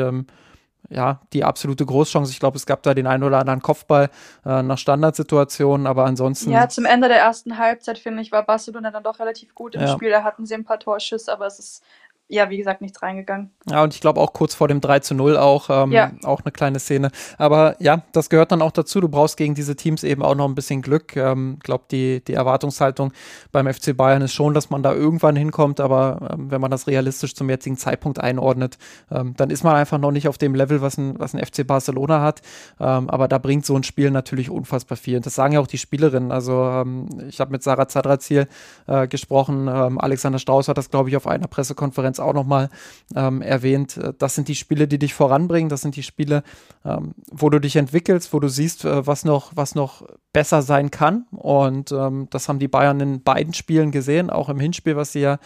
ja, die absolute Großchance. Ich glaube, es gab da den einen oder anderen Kopfball äh, nach Standardsituationen, aber ansonsten. Ja, zum Ende der ersten Halbzeit, finde ich, war Barcelona dann doch relativ gut im ja. Spiel. Da hatten sie ein paar Torschüsse, aber es ist ja, wie gesagt, nichts reingegangen. Ja, und ich glaube auch kurz vor dem 3 zu 0 auch, ähm, ja. auch eine kleine Szene. Aber ja, das gehört dann auch dazu. Du brauchst gegen diese Teams eben auch noch ein bisschen Glück. Ich ähm, glaube, die, die Erwartungshaltung beim FC Bayern ist schon, dass man da irgendwann hinkommt. Aber ähm, wenn man das realistisch zum jetzigen Zeitpunkt einordnet, ähm, dann ist man einfach noch nicht auf dem Level, was ein, was ein FC Barcelona hat. Ähm, aber da bringt so ein Spiel natürlich unfassbar viel. Und das sagen ja auch die Spielerinnen. Also ähm, ich habe mit Sarah Zadrazil äh, gesprochen. Alexander Strauß hat das, glaube ich, auf einer Pressekonferenz jetzt auch nochmal ähm, erwähnt, äh, das sind die Spiele, die dich voranbringen, das sind die Spiele, ähm, wo du dich entwickelst, wo du siehst, äh, was, noch, was noch besser sein kann. Und ähm, das haben die Bayern in beiden Spielen gesehen, auch im Hinspiel, was sie ja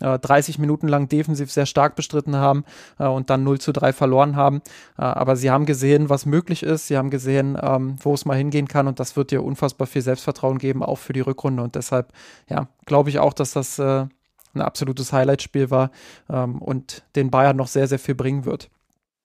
äh, 30 Minuten lang defensiv sehr stark bestritten haben äh, und dann 0 zu 3 verloren haben. Äh, aber sie haben gesehen, was möglich ist, sie haben gesehen, ähm, wo es mal hingehen kann und das wird dir unfassbar viel Selbstvertrauen geben, auch für die Rückrunde. Und deshalb, ja, glaube ich auch, dass das äh, ein absolutes Highlight-Spiel war ähm, und den Bayern noch sehr, sehr viel bringen wird.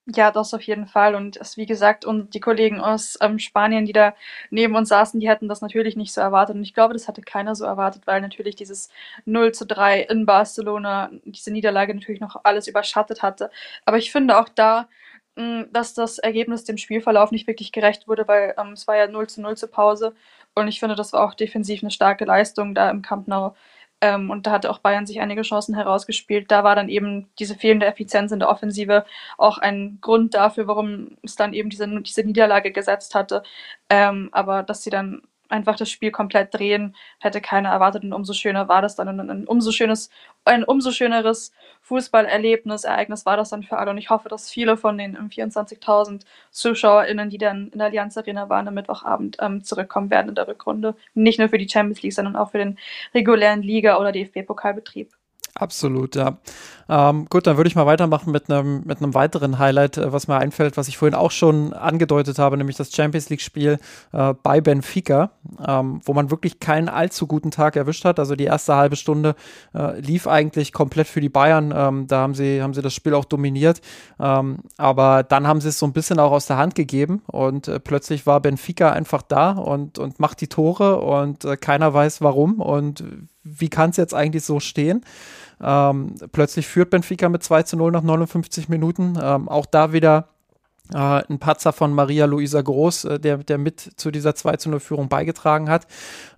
Ja, das auf jeden Fall. Und es, wie gesagt, und die Kollegen aus ähm, Spanien, die da neben uns saßen, die hätten das natürlich nicht so erwartet. Und ich glaube, das hatte keiner so erwartet, weil natürlich dieses 0 zu 3 in Barcelona, diese Niederlage natürlich noch alles überschattet hatte. Aber ich finde auch da, mh, dass das Ergebnis dem Spielverlauf nicht wirklich gerecht wurde, weil ähm, es war ja 0 zu 0 zur Pause. Und ich finde, das war auch defensiv eine starke Leistung da im Camp Nou. Ähm, und da hatte auch Bayern sich einige Chancen herausgespielt. Da war dann eben diese fehlende Effizienz in der Offensive auch ein Grund dafür, warum es dann eben diese, diese Niederlage gesetzt hatte. Ähm, aber dass sie dann einfach das Spiel komplett drehen, hätte keiner erwartet und umso schöner war das dann und ein umso schönes, ein umso schöneres Fußballerlebnis, Ereignis war das dann für alle und ich hoffe, dass viele von den 24.000 ZuschauerInnen, die dann in der Allianz Arena waren am Mittwochabend, ähm, zurückkommen werden in der Rückrunde. Nicht nur für die Champions League, sondern auch für den regulären Liga- oder DFB-Pokalbetrieb. Absolut, ja. Ähm, gut, dann würde ich mal weitermachen mit einem mit einem weiteren Highlight, äh, was mir einfällt, was ich vorhin auch schon angedeutet habe, nämlich das Champions League-Spiel äh, bei Benfica, ähm, wo man wirklich keinen allzu guten Tag erwischt hat. Also die erste halbe Stunde äh, lief eigentlich komplett für die Bayern. Ähm, da haben sie haben sie das Spiel auch dominiert, ähm, aber dann haben sie es so ein bisschen auch aus der Hand gegeben und äh, plötzlich war Benfica einfach da und und macht die Tore und äh, keiner weiß warum und wie kann es jetzt eigentlich so stehen? Ähm, plötzlich führt Benfica mit 2 zu 0 nach 59 Minuten. Ähm, auch da wieder äh, ein Patzer von Maria Luisa Groß, äh, der, der mit zu dieser 2 zu 0 Führung beigetragen hat.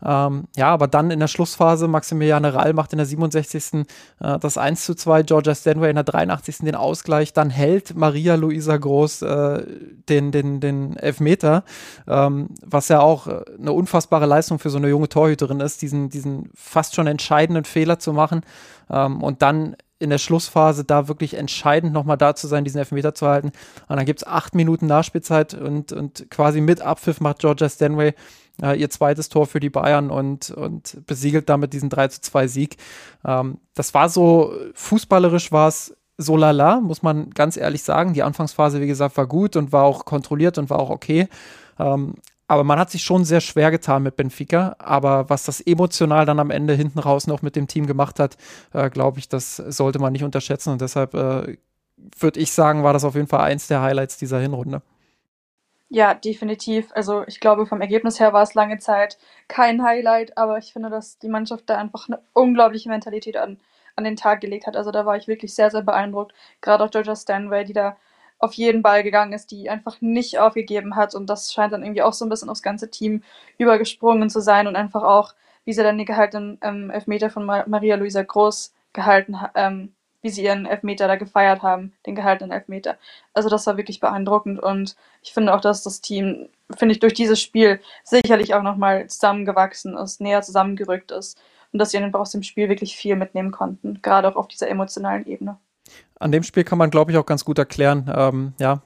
Ähm, ja, aber dann in der Schlussphase, Maximiliane Rall macht in der 67. Äh, das 1 zu 2, Georgia Stanway in der 83. den Ausgleich, dann hält Maria Luisa Groß äh, den, den, den Elfmeter, ähm, was ja auch äh, eine unfassbare Leistung für so eine junge Torhüterin ist, diesen, diesen fast schon entscheidenden Fehler zu machen ähm, und dann in der Schlussphase da wirklich entscheidend nochmal da zu sein, diesen Elfmeter zu halten. Und dann gibt es acht Minuten Nachspielzeit und, und quasi mit Abpfiff macht Georgia Stanway äh, ihr zweites Tor für die Bayern und, und besiegelt damit diesen 3 zu 2 Sieg. Ähm, das war so, fußballerisch war es so lala, muss man ganz ehrlich sagen. Die Anfangsphase, wie gesagt, war gut und war auch kontrolliert und war auch okay. Ähm, aber man hat sich schon sehr schwer getan mit Benfica. Aber was das emotional dann am Ende hinten raus noch mit dem Team gemacht hat, äh, glaube ich, das sollte man nicht unterschätzen. Und deshalb äh, würde ich sagen, war das auf jeden Fall eins der Highlights dieser Hinrunde. Ja, definitiv. Also ich glaube, vom Ergebnis her war es lange Zeit kein Highlight, aber ich finde, dass die Mannschaft da einfach eine unglaubliche Mentalität an, an den Tag gelegt hat. Also da war ich wirklich sehr, sehr beeindruckt. Gerade auch Georgia Stanway, die da auf jeden Ball gegangen ist, die einfach nicht aufgegeben hat. Und das scheint dann irgendwie auch so ein bisschen aufs ganze Team übergesprungen zu sein und einfach auch, wie sie dann den gehaltenen ähm, Elfmeter von Ma Maria Luisa Groß gehalten, ähm, wie sie ihren Elfmeter da gefeiert haben, den gehaltenen Elfmeter. Also das war wirklich beeindruckend und ich finde auch, dass das Team, finde ich, durch dieses Spiel sicherlich auch nochmal zusammengewachsen ist, näher zusammengerückt ist und dass sie einfach aus dem Spiel wirklich viel mitnehmen konnten, gerade auch auf dieser emotionalen Ebene an dem Spiel kann man, glaube ich, auch ganz gut erklären, ähm, ja,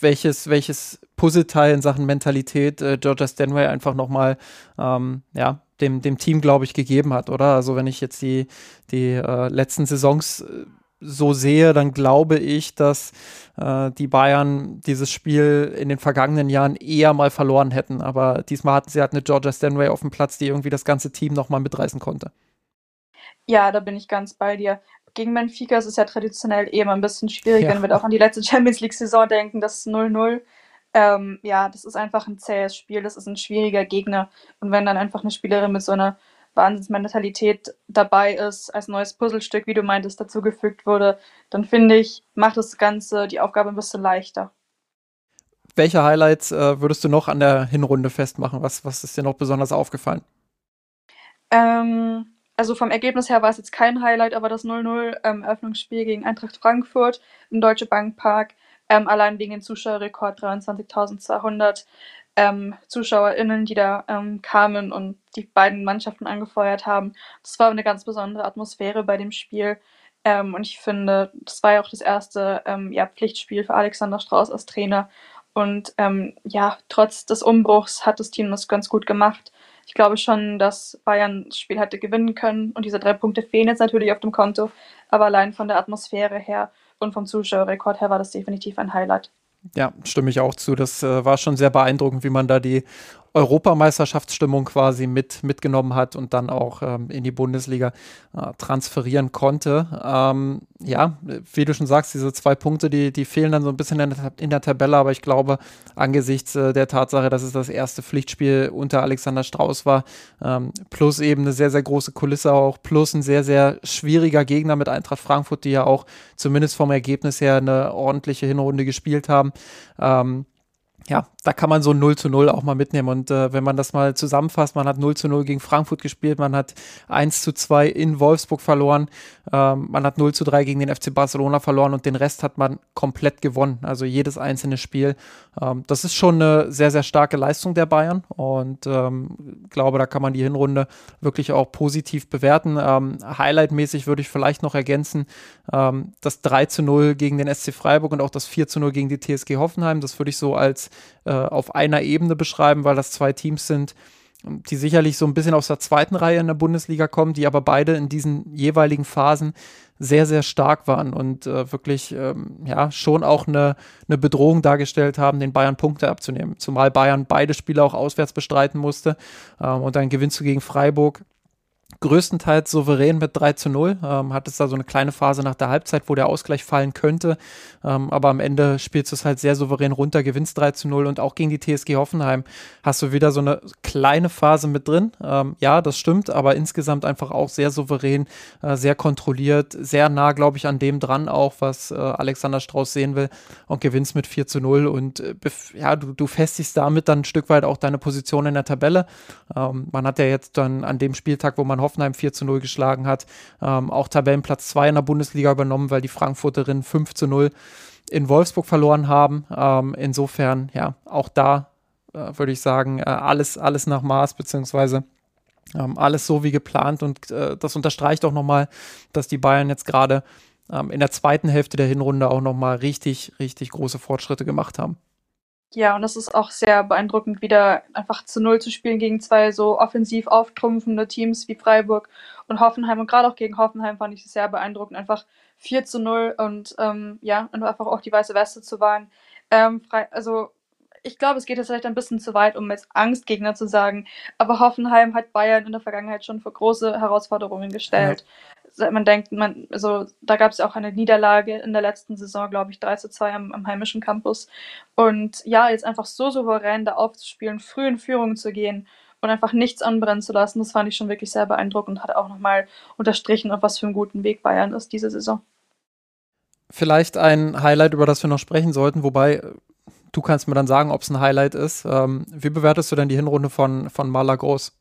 welches, welches Puzzleteil in Sachen Mentalität äh, Georgia Stanway einfach nochmal, ähm, ja, dem, dem Team, glaube ich, gegeben hat, oder? Also wenn ich jetzt die, die äh, letzten Saisons äh, so sehe, dann glaube ich, dass äh, die Bayern dieses Spiel in den vergangenen Jahren eher mal verloren hätten. Aber diesmal hatten sie halt eine Georgia Stanway auf dem Platz, die irgendwie das ganze Team nochmal mitreißen konnte. Ja, da bin ich ganz bei dir gegen Benfica ist es ja traditionell immer ein bisschen schwierig, ja. wenn wir auch an die letzte Champions League-Saison denken, das 0-0. Ähm, ja, das ist einfach ein zähes Spiel, das ist ein schwieriger Gegner. Und wenn dann einfach eine Spielerin mit so einer Wahnsinnsmentalität dabei ist, als neues Puzzlestück, wie du meintest, dazugefügt wurde, dann finde ich, macht das Ganze die Aufgabe ein bisschen leichter. Welche Highlights äh, würdest du noch an der Hinrunde festmachen? Was, was ist dir noch besonders aufgefallen? Ähm, also vom Ergebnis her war es jetzt kein Highlight, aber das 0-0 ähm, Eröffnungsspiel gegen Eintracht Frankfurt im Deutsche Bank Park, ähm, allein wegen dem Zuschauerrekord 23.200 ähm, ZuschauerInnen, die da ähm, kamen und die beiden Mannschaften angefeuert haben. Das war eine ganz besondere Atmosphäre bei dem Spiel. Ähm, und ich finde, das war ja auch das erste ähm, ja, Pflichtspiel für Alexander Strauß als Trainer. Und ja, trotz des Umbruchs hat das Team das ganz gut gemacht ich glaube schon, dass Bayern das Spiel hätte gewinnen können und diese drei Punkte fehlen jetzt natürlich auf dem Konto, aber allein von der Atmosphäre her und vom Zuschauerrekord her war das definitiv ein Highlight. Ja, stimme ich auch zu. Das äh, war schon sehr beeindruckend, wie man da die Europameisterschaftsstimmung quasi mit, mitgenommen hat und dann auch ähm, in die Bundesliga äh, transferieren konnte. Ähm, ja, wie du schon sagst, diese zwei Punkte, die, die fehlen dann so ein bisschen in der, in der Tabelle, aber ich glaube, angesichts äh, der Tatsache, dass es das erste Pflichtspiel unter Alexander Strauß war, ähm, plus eben eine sehr, sehr große Kulisse auch, plus ein sehr, sehr schwieriger Gegner mit Eintracht Frankfurt, die ja auch zumindest vom Ergebnis her eine ordentliche Hinrunde gespielt haben. Ähm, ja, da kann man so 0 zu 0 auch mal mitnehmen. Und äh, wenn man das mal zusammenfasst, man hat 0 zu 0 gegen Frankfurt gespielt, man hat 1 zu 2 in Wolfsburg verloren, ähm, man hat 0 zu 3 gegen den FC Barcelona verloren und den Rest hat man komplett gewonnen. Also jedes einzelne Spiel. Ähm, das ist schon eine sehr, sehr starke Leistung der Bayern und ähm, glaube, da kann man die Hinrunde wirklich auch positiv bewerten. Ähm, Highlight-mäßig würde ich vielleicht noch ergänzen, ähm, das 3 zu 0 gegen den SC Freiburg und auch das 4 zu 0 gegen die TSG Hoffenheim. Das würde ich so als äh, auf einer Ebene beschreiben, weil das zwei Teams sind, die sicherlich so ein bisschen aus der zweiten Reihe in der Bundesliga kommen, die aber beide in diesen jeweiligen Phasen sehr, sehr stark waren und äh, wirklich ähm, ja schon auch eine, eine Bedrohung dargestellt haben, den Bayern Punkte abzunehmen. Zumal Bayern beide Spiele auch auswärts bestreiten musste ähm, und dann gewinnst du gegen Freiburg größtenteils souverän mit 3 zu 0. Ähm, hat es da so eine kleine Phase nach der Halbzeit, wo der Ausgleich fallen könnte. Ähm, aber am Ende spielst du es halt sehr souverän runter, gewinnst 3 zu 0 und auch gegen die TSG Hoffenheim hast du wieder so eine kleine Phase mit drin. Ähm, ja, das stimmt, aber insgesamt einfach auch sehr souverän, äh, sehr kontrolliert, sehr nah, glaube ich, an dem dran auch, was äh, Alexander Strauß sehen will und gewinnst mit 4 zu 0 und äh, ja, du, du festigst damit dann ein Stück weit auch deine Position in der Tabelle. Ähm, man hat ja jetzt dann an dem Spieltag, wo man hofft, Hoffenheim 4 zu 0 geschlagen hat. Ähm, auch Tabellenplatz 2 in der Bundesliga übernommen, weil die Frankfurterinnen 5 zu 0 in Wolfsburg verloren haben. Ähm, insofern, ja, auch da äh, würde ich sagen, äh, alles, alles nach Maß, beziehungsweise ähm, alles so wie geplant. Und äh, das unterstreicht auch nochmal, dass die Bayern jetzt gerade ähm, in der zweiten Hälfte der Hinrunde auch nochmal richtig, richtig große Fortschritte gemacht haben. Ja, und das ist auch sehr beeindruckend, wieder einfach zu Null zu spielen gegen zwei so offensiv auftrumpfende Teams wie Freiburg und Hoffenheim. Und gerade auch gegen Hoffenheim fand ich es sehr beeindruckend, einfach 4 zu 0 und ähm, ja, und einfach auch die weiße Weste zu wahren. Ähm, also ich glaube, es geht jetzt vielleicht ein bisschen zu weit, um jetzt Angstgegner zu sagen, aber Hoffenheim hat Bayern in der Vergangenheit schon vor große Herausforderungen gestellt. Man denkt, man, also da gab es ja auch eine Niederlage in der letzten Saison, glaube ich, 3 zu 2 am, am, heimischen Campus. Und ja, jetzt einfach so souverän da aufzuspielen, früh in Führung zu gehen und einfach nichts anbrennen zu lassen, das fand ich schon wirklich sehr beeindruckend und hat auch nochmal unterstrichen, auf was für einen guten Weg Bayern ist diese Saison. Vielleicht ein Highlight, über das wir noch sprechen sollten, wobei du kannst mir dann sagen, ob es ein Highlight ist. Ähm, wie bewertest du denn die Hinrunde von, von Maler Groß?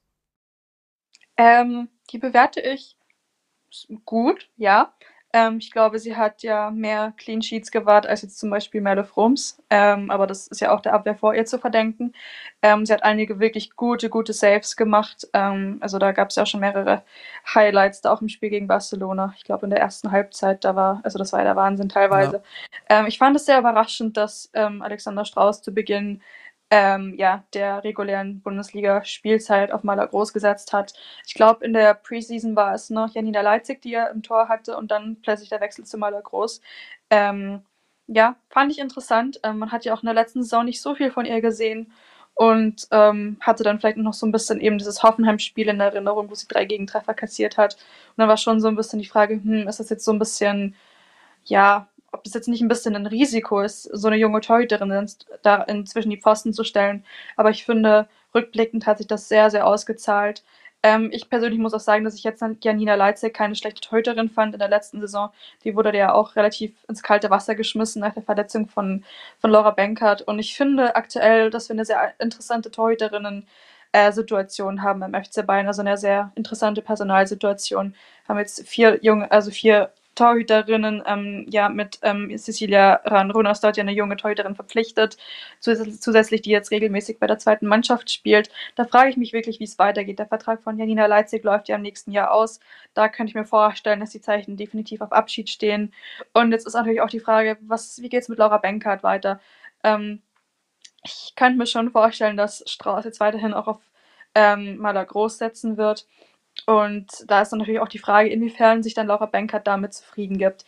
Ähm, die bewerte ich gut, ja. Ähm, ich glaube, sie hat ja mehr Clean Sheets gewahrt als jetzt zum Beispiel Merle Frums. Ähm, aber das ist ja auch der Abwehr vor ihr zu verdenken. Ähm, sie hat einige wirklich gute, gute Saves gemacht. Ähm, also da gab es ja auch schon mehrere Highlights, da auch im Spiel gegen Barcelona. Ich glaube, in der ersten Halbzeit, da war, also das war ja der Wahnsinn teilweise. Ja. Ähm, ich fand es sehr überraschend, dass ähm, Alexander Strauß zu Beginn ähm, ja, der regulären Bundesliga-Spielzeit auf Maler groß gesetzt hat. Ich glaube, in der Preseason war es noch Janina Leitzig, die er im Tor hatte und dann plötzlich der Wechsel zu Maler groß. Ähm, ja, fand ich interessant. Ähm, man hat ja auch in der letzten Saison nicht so viel von ihr gesehen und ähm, hatte dann vielleicht noch so ein bisschen eben dieses Hoffenheim-Spiel in Erinnerung, wo sie drei Gegentreffer kassiert hat. Und dann war schon so ein bisschen die Frage, hm, ist das jetzt so ein bisschen, ja, ob es jetzt nicht ein bisschen ein Risiko ist, so eine junge Torhüterin da inzwischen die Pfosten zu stellen. Aber ich finde, rückblickend hat sich das sehr, sehr ausgezahlt. Ähm, ich persönlich muss auch sagen, dass ich jetzt Janina Leitzek keine schlechte Torhüterin fand in der letzten Saison. Die wurde ja auch relativ ins kalte Wasser geschmissen nach der Verletzung von, von Laura Benkert. Und ich finde aktuell, dass wir eine sehr interessante Torhüterinnen äh, Situation haben im FC Bayern, also eine sehr interessante Personalsituation. Haben jetzt vier junge, also vier Torhüterinnen ähm, ja mit ähm, Cecilia Ran-Runas dort ja eine junge Torhüterin verpflichtet, zusätzlich die jetzt regelmäßig bei der zweiten Mannschaft spielt. Da frage ich mich wirklich, wie es weitergeht. Der Vertrag von Janina Leitzig läuft ja im nächsten Jahr aus. Da könnte ich mir vorstellen, dass die Zeichen definitiv auf Abschied stehen. Und jetzt ist natürlich auch die Frage, was, wie geht es mit Laura Benkert weiter? Ähm, ich könnte mir schon vorstellen, dass Strauß jetzt weiterhin auch auf ähm, Maler Groß setzen wird. Und da ist dann natürlich auch die Frage, inwiefern sich dann Laura Bankert damit zufrieden gibt.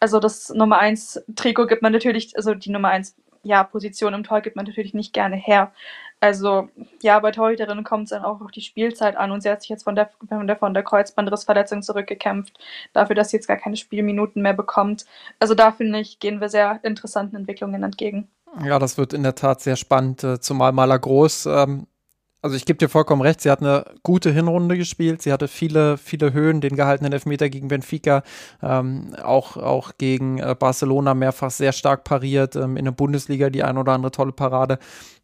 Also das Nummer 1 Trikot gibt man natürlich, also die Nummer 1 ja, Position im Tor gibt man natürlich nicht gerne her. Also ja, bei Torhüterinnen kommt es dann auch auf die Spielzeit an und sie hat sich jetzt von der, von der, von der Kreuzbandrissverletzung zurückgekämpft, dafür, dass sie jetzt gar keine Spielminuten mehr bekommt. Also da finde ich, gehen wir sehr interessanten Entwicklungen entgegen. Ja, das wird in der Tat sehr spannend, äh, zumal Maler Groß ähm, also ich gebe dir vollkommen recht, sie hat eine gute Hinrunde gespielt. Sie hatte viele, viele Höhen, den gehaltenen Elfmeter gegen Benfica, ähm, auch, auch gegen äh, Barcelona mehrfach sehr stark pariert, ähm, in der Bundesliga die ein oder andere tolle Parade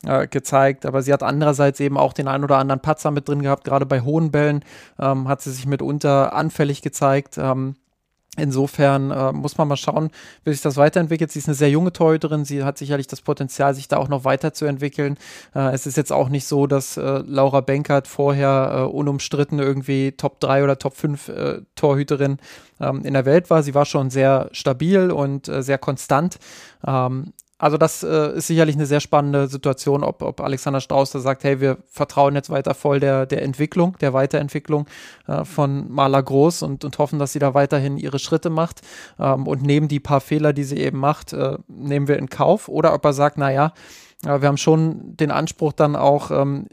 äh, gezeigt. Aber sie hat andererseits eben auch den ein oder anderen Patzer mit drin gehabt, gerade bei hohen Bällen ähm, hat sie sich mitunter anfällig gezeigt. Ähm, Insofern äh, muss man mal schauen, wie sich das weiterentwickelt. Sie ist eine sehr junge Torhüterin. Sie hat sicherlich das Potenzial, sich da auch noch weiterzuentwickeln. Äh, es ist jetzt auch nicht so, dass äh, Laura Benkert vorher äh, unumstritten irgendwie Top 3 oder Top 5 äh, Torhüterin ähm, in der Welt war. Sie war schon sehr stabil und äh, sehr konstant. Ähm, also das äh, ist sicherlich eine sehr spannende Situation, ob, ob Alexander Strauß da sagt, hey, wir vertrauen jetzt weiter voll der, der Entwicklung, der Weiterentwicklung äh, von Maler Groß und, und hoffen, dass sie da weiterhin ihre Schritte macht ähm, und nehmen die paar Fehler, die sie eben macht, äh, nehmen wir in Kauf. Oder ob er sagt, naja, äh, wir haben schon den Anspruch dann auch, ähm,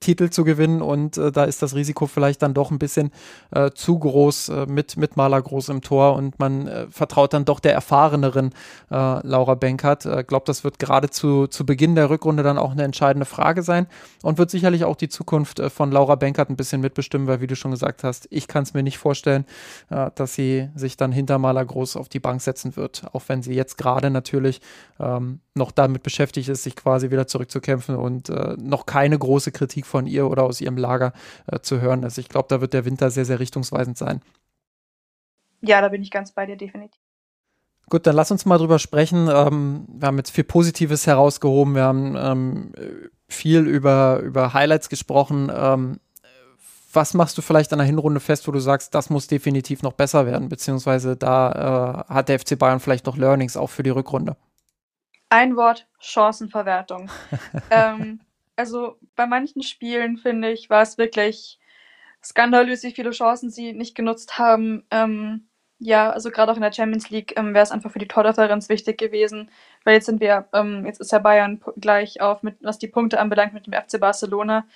Titel zu gewinnen und äh, da ist das Risiko vielleicht dann doch ein bisschen äh, zu groß äh, mit, mit Maler groß im Tor und man äh, vertraut dann doch der erfahreneren äh, Laura Benkert. Ich äh, glaube, das wird gerade zu, zu Beginn der Rückrunde dann auch eine entscheidende Frage sein und wird sicherlich auch die Zukunft von Laura Benkert ein bisschen mitbestimmen, weil wie du schon gesagt hast, ich kann es mir nicht vorstellen, dass sie sich dann hinter Maler groß auf die Bank setzen wird, auch wenn sie jetzt gerade natürlich ähm, noch damit beschäftigt ist, sich quasi wieder zurückzukämpfen und noch keine große Kritik von ihr oder aus ihrem Lager äh, zu hören ist. Ich glaube, da wird der Winter sehr, sehr richtungsweisend sein. Ja, da bin ich ganz bei dir, definitiv. Gut, dann lass uns mal drüber sprechen. Ähm, wir haben jetzt viel Positives herausgehoben. Wir haben ähm, viel über, über Highlights gesprochen. Ähm, was machst du vielleicht an der Hinrunde fest, wo du sagst, das muss definitiv noch besser werden, beziehungsweise da äh, hat der FC Bayern vielleicht noch Learnings auch für die Rückrunde? Ein Wort, Chancenverwertung. ähm, also bei manchen Spielen, finde ich, war es wirklich skandalös, wie viele Chancen sie nicht genutzt haben. Ähm, ja, also gerade auch in der Champions League ähm, wäre es einfach für die Tordifferenz wichtig gewesen, weil jetzt sind wir, ähm, jetzt ist ja Bayern gleich auf, mit, was die Punkte anbelangt, mit dem FC Barcelona.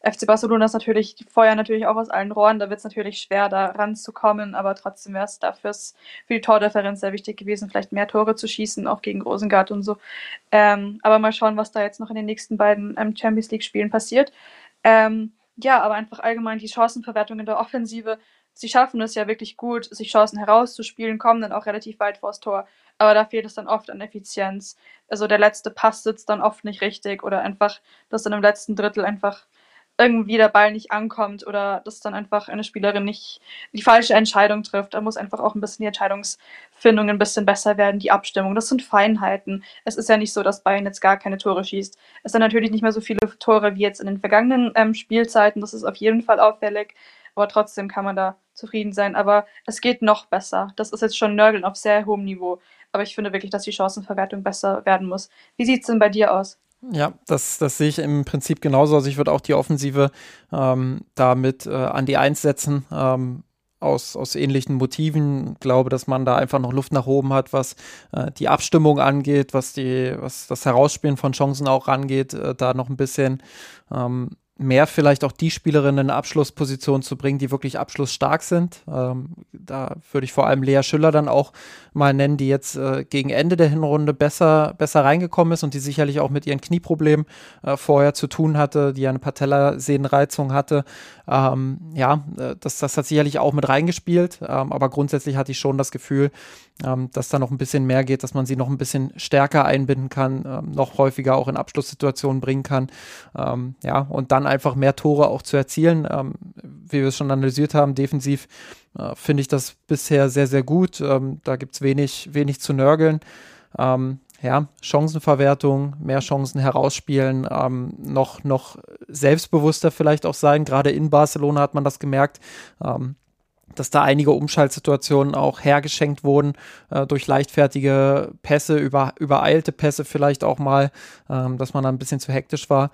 FC Barcelona ist natürlich, die feuern natürlich auch aus allen Rohren, da wird es natürlich schwer, da ranzukommen, aber trotzdem wäre es dafür für die Tordifferenz sehr wichtig gewesen, vielleicht mehr Tore zu schießen, auch gegen Rosengard und so. Ähm, aber mal schauen, was da jetzt noch in den nächsten beiden ähm, Champions League-Spielen passiert. Ähm, ja, aber einfach allgemein die Chancenverwertung in der Offensive. Sie schaffen es ja wirklich gut, sich Chancen herauszuspielen, kommen dann auch relativ weit vors Tor. Aber da fehlt es dann oft an Effizienz. Also der letzte Pass sitzt dann oft nicht richtig oder einfach, dass dann im letzten Drittel einfach irgendwie der Ball nicht ankommt oder dass dann einfach eine Spielerin nicht die falsche Entscheidung trifft. Da muss einfach auch ein bisschen die Entscheidungsfindung ein bisschen besser werden, die Abstimmung. Das sind Feinheiten. Es ist ja nicht so, dass Bayern jetzt gar keine Tore schießt. Es sind natürlich nicht mehr so viele Tore wie jetzt in den vergangenen ähm, Spielzeiten. Das ist auf jeden Fall auffällig. Aber trotzdem kann man da zufrieden sein. Aber es geht noch besser. Das ist jetzt schon Nörgeln auf sehr hohem Niveau. Aber ich finde wirklich, dass die Chancenverwertung besser werden muss. Wie sieht es denn bei dir aus? Ja, das, das sehe ich im Prinzip genauso. Also ich würde auch die Offensive ähm, damit äh, an die Eins setzen. Ähm, aus, aus ähnlichen Motiven. Ich glaube, dass man da einfach noch Luft nach oben hat, was äh, die Abstimmung angeht, was die, was das Herausspielen von Chancen auch angeht, äh, da noch ein bisschen ähm, mehr vielleicht auch die Spielerinnen in Abschlussposition zu bringen, die wirklich abschlussstark sind. Ähm, da würde ich vor allem Lea Schüller dann auch mal nennen, die jetzt äh, gegen Ende der Hinrunde besser, besser reingekommen ist und die sicherlich auch mit ihren Knieproblemen äh, vorher zu tun hatte, die eine Patellasehnenreizung hatte. Ähm, ja, äh, das, das hat sicherlich auch mit reingespielt, ähm, aber grundsätzlich hatte ich schon das Gefühl, ähm, dass da noch ein bisschen mehr geht, dass man sie noch ein bisschen stärker einbinden kann, ähm, noch häufiger auch in Abschlusssituationen bringen kann. Ähm, ja, und dann einfach mehr Tore auch zu erzielen. Ähm, wie wir es schon analysiert haben, defensiv äh, finde ich das bisher sehr, sehr gut. Ähm, da gibt es wenig, wenig zu nörgeln. Ähm, ja, Chancenverwertung, mehr Chancen herausspielen, ähm, noch, noch selbstbewusster vielleicht auch sein. Gerade in Barcelona hat man das gemerkt. Ähm, dass da einige Umschaltsituationen auch hergeschenkt wurden äh, durch leichtfertige Pässe, über, übereilte Pässe vielleicht auch mal, ähm, dass man da ein bisschen zu hektisch war.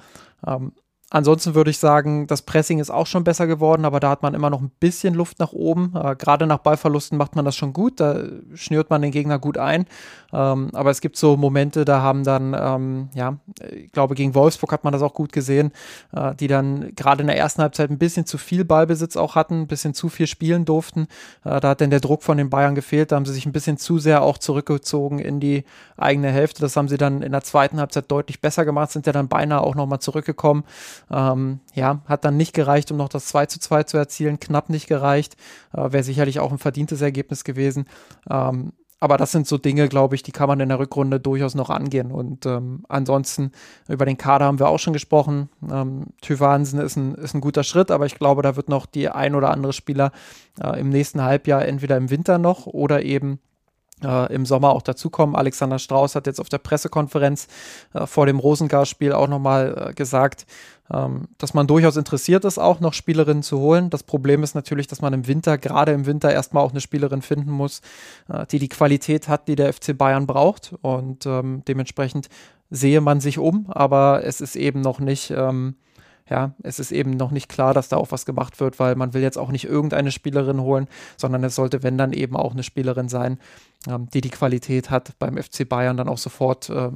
Ansonsten würde ich sagen, das Pressing ist auch schon besser geworden, aber da hat man immer noch ein bisschen Luft nach oben. Äh, Gerade nach Ballverlusten macht man das schon gut, da schnürt man den Gegner gut ein. Ähm, aber es gibt so Momente, da haben dann, ähm, ja, ich glaube, gegen Wolfsburg hat man das auch gut gesehen, äh, die dann gerade in der ersten Halbzeit ein bisschen zu viel Ballbesitz auch hatten, ein bisschen zu viel spielen durften. Äh, da hat dann der Druck von den Bayern gefehlt, da haben sie sich ein bisschen zu sehr auch zurückgezogen in die eigene Hälfte. Das haben sie dann in der zweiten Halbzeit deutlich besser gemacht, sind ja dann beinahe auch nochmal zurückgekommen. Ähm, ja, hat dann nicht gereicht, um noch das 2 zu 2 zu erzielen, knapp nicht gereicht. Äh, Wäre sicherlich auch ein verdientes Ergebnis gewesen. Ähm, aber das sind so Dinge, glaube ich, die kann man in der Rückrunde durchaus noch angehen. Und ähm, ansonsten über den Kader haben wir auch schon gesprochen. Ähm, Hansen ist ein, ist ein guter Schritt, aber ich glaube, da wird noch die ein oder andere Spieler äh, im nächsten Halbjahr entweder im Winter noch oder eben äh, im Sommer auch dazukommen. Alexander Strauß hat jetzt auf der Pressekonferenz äh, vor dem Rosengar-Spiel auch nochmal äh, gesagt, dass man durchaus interessiert ist, auch noch Spielerinnen zu holen. Das Problem ist natürlich, dass man im Winter, gerade im Winter, erstmal auch eine Spielerin finden muss, äh, die die Qualität hat, die der FC Bayern braucht. Und ähm, dementsprechend sehe man sich um, aber es ist eben noch nicht. Ähm, ja, es ist eben noch nicht klar, dass da auch was gemacht wird, weil man will jetzt auch nicht irgendeine Spielerin holen, sondern es sollte, wenn dann eben auch eine Spielerin sein, ähm, die die Qualität hat, beim FC Bayern dann auch sofort äh,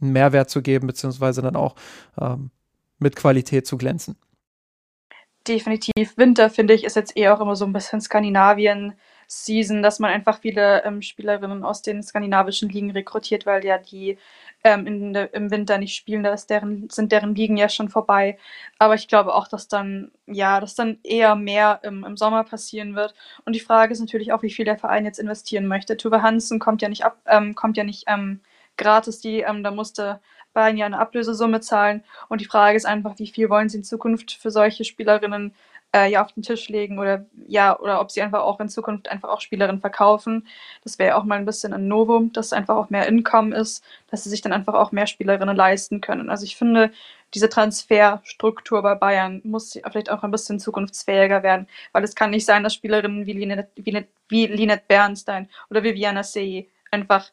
einen Mehrwert zu geben, beziehungsweise dann auch ähm, mit Qualität zu glänzen. Definitiv. Winter, finde ich, ist jetzt eher auch immer so ein bisschen Skandinavien-Season, dass man einfach viele ähm, Spielerinnen aus den skandinavischen Ligen rekrutiert, weil ja die ähm, de, im Winter nicht spielen, da deren, sind deren Ligen ja schon vorbei. Aber ich glaube auch, dass dann, ja, dass dann eher mehr im, im Sommer passieren wird. Und die Frage ist natürlich auch, wie viel der Verein jetzt investieren möchte. Tuve Hansen kommt ja nicht ab, ähm, kommt ja nicht ähm, gratis, die, ähm, da musste Bayern ja eine Ablösesumme zahlen. Und die Frage ist einfach, wie viel wollen sie in Zukunft für solche Spielerinnen äh, ja auf den Tisch legen oder ja, oder ob sie einfach auch in Zukunft einfach auch Spielerinnen verkaufen. Das wäre auch mal ein bisschen ein Novum, dass einfach auch mehr Income ist, dass sie sich dann einfach auch mehr Spielerinnen leisten können. Also ich finde, diese Transferstruktur bei Bayern muss vielleicht auch ein bisschen zukunftsfähiger werden, weil es kann nicht sein, dass Spielerinnen wie Linette, wie Linette Bernstein oder Viviana Sey einfach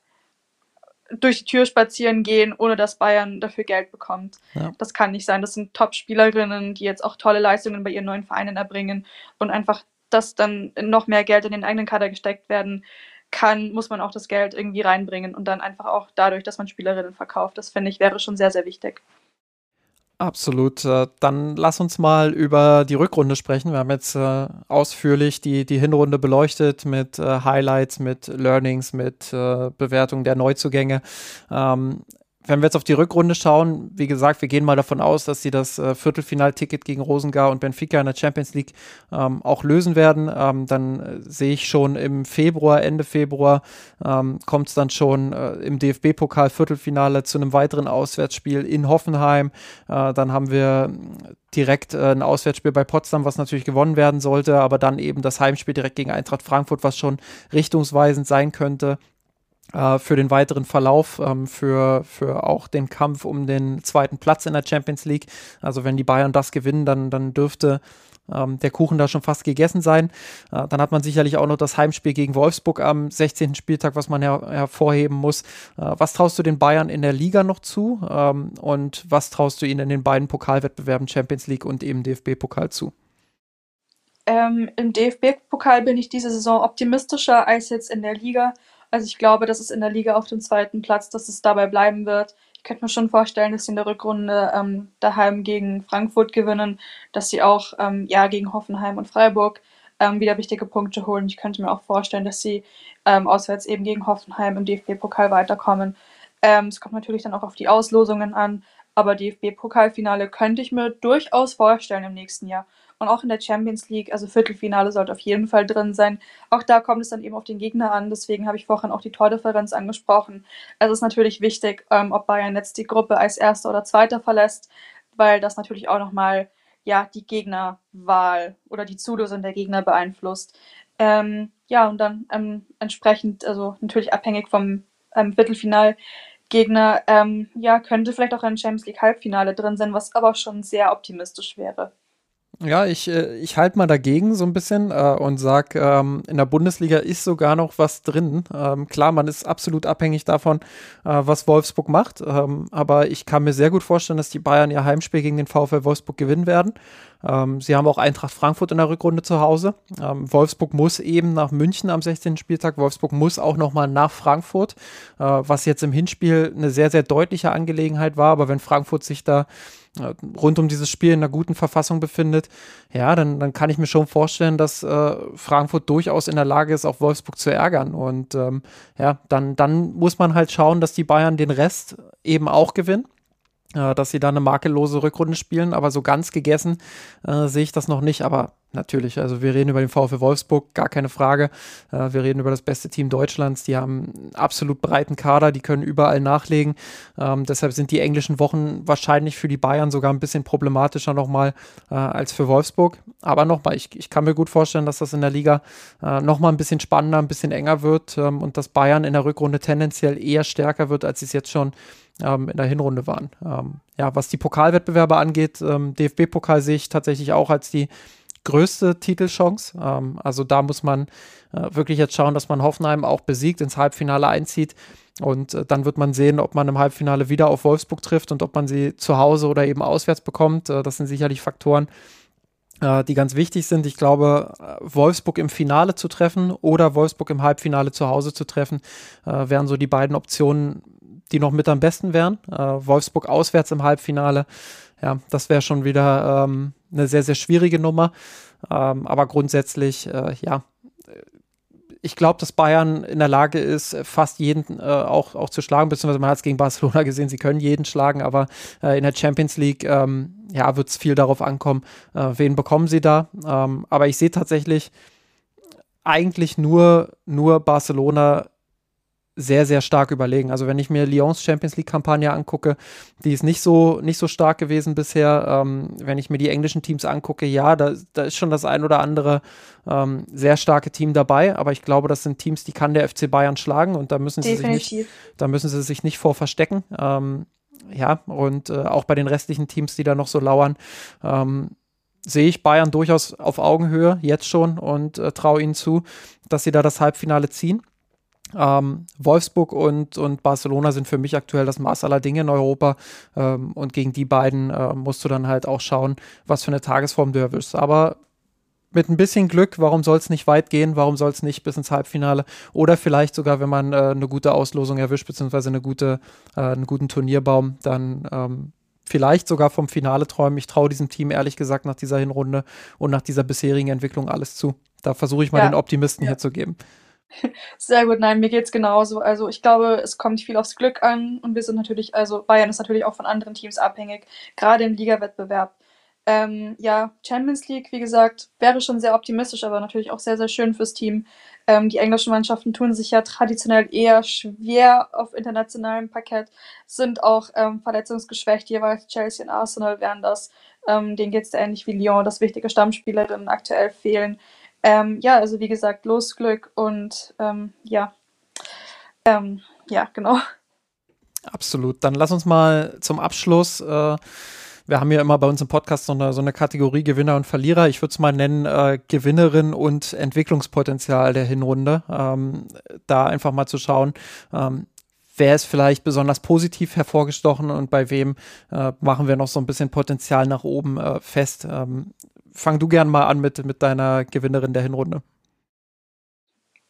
durch die Tür spazieren gehen, ohne dass Bayern dafür Geld bekommt. Ja. Das kann nicht sein. Das sind Top-Spielerinnen, die jetzt auch tolle Leistungen bei ihren neuen Vereinen erbringen und einfach, dass dann noch mehr Geld in den eigenen Kader gesteckt werden kann, muss man auch das Geld irgendwie reinbringen und dann einfach auch dadurch, dass man Spielerinnen verkauft. Das finde ich wäre schon sehr, sehr wichtig. Absolut. Äh, dann lass uns mal über die Rückrunde sprechen. Wir haben jetzt äh, ausführlich die, die Hinrunde beleuchtet mit äh, Highlights, mit Learnings, mit Bewertung der Neuzugänge. Ähm, wenn wir jetzt auf die Rückrunde schauen, wie gesagt, wir gehen mal davon aus, dass sie das äh, Viertelfinalticket gegen Rosengar und Benfica in der Champions League ähm, auch lösen werden. Ähm, dann äh, sehe ich schon im Februar, Ende Februar, ähm, kommt es dann schon äh, im DFB-Pokal Viertelfinale zu einem weiteren Auswärtsspiel in Hoffenheim. Äh, dann haben wir direkt äh, ein Auswärtsspiel bei Potsdam, was natürlich gewonnen werden sollte, aber dann eben das Heimspiel direkt gegen Eintracht Frankfurt, was schon richtungsweisend sein könnte äh, für den weiteren Verlauf, ähm, für, für auch den Kampf um den zweiten Platz in der Champions League. Also wenn die Bayern das gewinnen, dann, dann dürfte ähm, der Kuchen da schon fast gegessen sein. Äh, dann hat man sicherlich auch noch das Heimspiel gegen Wolfsburg am 16. Spieltag, was man her hervorheben muss. Äh, was traust du den Bayern in der Liga noch zu? Ähm, und was traust du ihnen in den beiden Pokalwettbewerben Champions League und eben DFB-Pokal zu? Ähm, Im DFB-Pokal bin ich diese Saison optimistischer als jetzt in der Liga. Also ich glaube, dass es in der Liga auf dem zweiten Platz, dass es dabei bleiben wird. Ich könnte mir schon vorstellen, dass sie in der Rückrunde ähm, daheim gegen Frankfurt gewinnen, dass sie auch ähm, ja, gegen Hoffenheim und Freiburg ähm, wieder wichtige Punkte holen. Ich könnte mir auch vorstellen, dass sie ähm, auswärts eben gegen Hoffenheim im DFB-Pokal weiterkommen. Ähm, es kommt natürlich dann auch auf die Auslosungen an, aber DFB-Pokalfinale könnte ich mir durchaus vorstellen im nächsten Jahr und auch in der Champions League, also Viertelfinale sollte auf jeden Fall drin sein. Auch da kommt es dann eben auf den Gegner an, deswegen habe ich vorhin auch die Tordifferenz angesprochen. Es ist natürlich wichtig, ähm, ob Bayern jetzt die Gruppe als Erster oder Zweiter verlässt, weil das natürlich auch nochmal ja, die Gegnerwahl oder die Zulösung der Gegner beeinflusst. Ähm, ja, und dann ähm, entsprechend, also natürlich abhängig vom ähm, Viertelfinalgegner, ähm, ja, könnte vielleicht auch ein Champions League Halbfinale drin sein, was aber schon sehr optimistisch wäre. Ja, ich, äh, ich halte mal dagegen so ein bisschen äh, und sag, ähm, in der Bundesliga ist sogar noch was drin. Ähm, klar, man ist absolut abhängig davon, äh, was Wolfsburg macht. Ähm, aber ich kann mir sehr gut vorstellen, dass die Bayern ihr Heimspiel gegen den VfL Wolfsburg gewinnen werden. Ähm, sie haben auch Eintracht Frankfurt in der Rückrunde zu Hause. Ähm, Wolfsburg muss eben nach München am 16. Spieltag. Wolfsburg muss auch nochmal nach Frankfurt, äh, was jetzt im Hinspiel eine sehr, sehr deutliche Angelegenheit war. Aber wenn Frankfurt sich da rund um dieses Spiel in einer guten Verfassung befindet, ja, dann, dann kann ich mir schon vorstellen, dass äh, Frankfurt durchaus in der Lage ist, auch Wolfsburg zu ärgern. Und ähm, ja, dann, dann muss man halt schauen, dass die Bayern den Rest eben auch gewinnen äh, dass sie da eine makellose Rückrunde spielen, aber so ganz gegessen äh, sehe ich das noch nicht. Aber natürlich, also wir reden über den VfL Wolfsburg, gar keine Frage. Äh, wir reden über das beste Team Deutschlands, die haben einen absolut breiten Kader, die können überall nachlegen. Ähm, deshalb sind die englischen Wochen wahrscheinlich für die Bayern sogar ein bisschen problematischer nochmal äh, als für Wolfsburg. Aber nochmal, ich, ich kann mir gut vorstellen, dass das in der Liga äh, nochmal ein bisschen spannender, ein bisschen enger wird ähm, und dass Bayern in der Rückrunde tendenziell eher stärker wird, als sie es jetzt schon ähm, in der Hinrunde waren. Ähm, ja, was die Pokalwettbewerbe angeht, ähm, DFB-Pokal sehe ich tatsächlich auch als die größte Titelchance. Ähm, also da muss man äh, wirklich jetzt schauen, dass man Hoffenheim auch besiegt, ins Halbfinale einzieht. Und äh, dann wird man sehen, ob man im Halbfinale wieder auf Wolfsburg trifft und ob man sie zu Hause oder eben auswärts bekommt. Äh, das sind sicherlich Faktoren, äh, die ganz wichtig sind. Ich glaube, äh, Wolfsburg im Finale zu treffen oder Wolfsburg im Halbfinale zu Hause zu treffen, äh, wären so die beiden Optionen, die noch mit am besten wären. Äh, Wolfsburg auswärts im Halbfinale, ja, das wäre schon wieder ähm, eine sehr, sehr schwierige Nummer. Ähm, aber grundsätzlich, äh, ja, ich glaube, dass Bayern in der Lage ist, fast jeden äh, auch, auch zu schlagen, beziehungsweise man hat es gegen Barcelona gesehen, sie können jeden schlagen, aber äh, in der Champions League, ähm, ja, wird es viel darauf ankommen, äh, wen bekommen sie da. Ähm, aber ich sehe tatsächlich eigentlich nur, nur Barcelona sehr, sehr stark überlegen. Also wenn ich mir Lyons Champions League-Kampagne angucke, die ist nicht so, nicht so stark gewesen bisher. Ähm, wenn ich mir die englischen Teams angucke, ja, da, da ist schon das ein oder andere ähm, sehr starke Team dabei, aber ich glaube, das sind Teams, die kann der FC Bayern schlagen und da müssen sie Definitiv. sich nicht, da müssen sie sich nicht vor verstecken. Ähm, ja, und äh, auch bei den restlichen Teams, die da noch so lauern, ähm, sehe ich Bayern durchaus auf Augenhöhe jetzt schon und äh, traue ihnen zu, dass sie da das Halbfinale ziehen. Ähm, Wolfsburg und, und Barcelona sind für mich aktuell das Maß aller Dinge in Europa. Ähm, und gegen die beiden äh, musst du dann halt auch schauen, was für eine Tagesform du erwischst. Aber mit ein bisschen Glück, warum soll es nicht weit gehen? Warum soll es nicht bis ins Halbfinale? Oder vielleicht sogar, wenn man äh, eine gute Auslosung erwischt, beziehungsweise eine gute, äh, einen guten Turnierbaum, dann ähm, vielleicht sogar vom Finale träumen. Ich traue diesem Team ehrlich gesagt nach dieser Hinrunde und nach dieser bisherigen Entwicklung alles zu. Da versuche ich mal ja. den Optimisten ja. hier zu geben. Sehr gut, nein, mir geht's genauso. Also ich glaube, es kommt viel aufs Glück an und wir sind natürlich, also Bayern ist natürlich auch von anderen Teams abhängig, gerade im Ligawettbewerb. Ähm, ja, Champions League, wie gesagt, wäre schon sehr optimistisch, aber natürlich auch sehr, sehr schön fürs Team. Ähm, die englischen Mannschaften tun sich ja traditionell eher schwer auf internationalem Parkett, sind auch ähm, verletzungsgeschwächt, jeweils Chelsea und Arsenal wären das. Ähm, denen geht's da ähnlich wie Lyon, dass wichtige Stammspielerinnen aktuell fehlen. Ähm, ja, also wie gesagt, Losglück und ähm, ja, ähm, ja, genau. Absolut. Dann lass uns mal zum Abschluss. Äh, wir haben ja immer bei uns im Podcast so eine, so eine Kategorie Gewinner und Verlierer. Ich würde es mal nennen äh, Gewinnerin und Entwicklungspotenzial der Hinrunde. Ähm, da einfach mal zu schauen, ähm, wer ist vielleicht besonders positiv hervorgestochen und bei wem äh, machen wir noch so ein bisschen Potenzial nach oben äh, fest. Ähm, fang du gern mal an mit, mit deiner Gewinnerin der Hinrunde.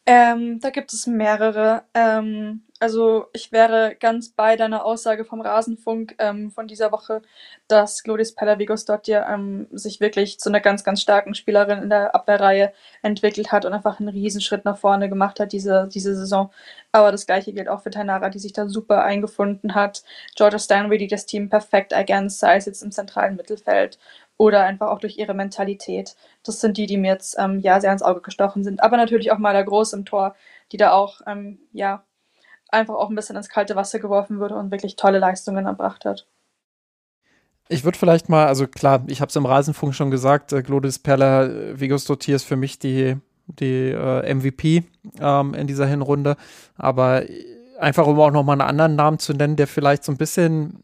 Ähm, da gibt es mehrere. Ähm, also ich wäre ganz bei deiner Aussage vom Rasenfunk ähm, von dieser Woche, dass Glodis Pelavigos-Dottir ähm, sich wirklich zu einer ganz, ganz starken Spielerin in der Abwehrreihe entwickelt hat und einfach einen Riesenschritt nach vorne gemacht hat diese, diese Saison. Aber das gleiche gilt auch für Tainara, die sich da super eingefunden hat. Georgia Stanley, die das Team perfekt ergänzt, sei es jetzt im zentralen Mittelfeld oder einfach auch durch ihre Mentalität. Das sind die, die mir jetzt ähm, ja sehr ins Auge gestochen sind. Aber natürlich auch mal der Groß im Tor, die da auch ähm, ja einfach auch ein bisschen ins kalte Wasser geworfen wurde und wirklich tolle Leistungen erbracht hat. Ich würde vielleicht mal, also klar, ich habe es im Rasenfunk schon gesagt, äh, Glodis Perla äh, Vigostotier ist für mich die, die äh, MVP ähm, in dieser Hinrunde. Aber einfach um auch nochmal einen anderen Namen zu nennen, der vielleicht so ein bisschen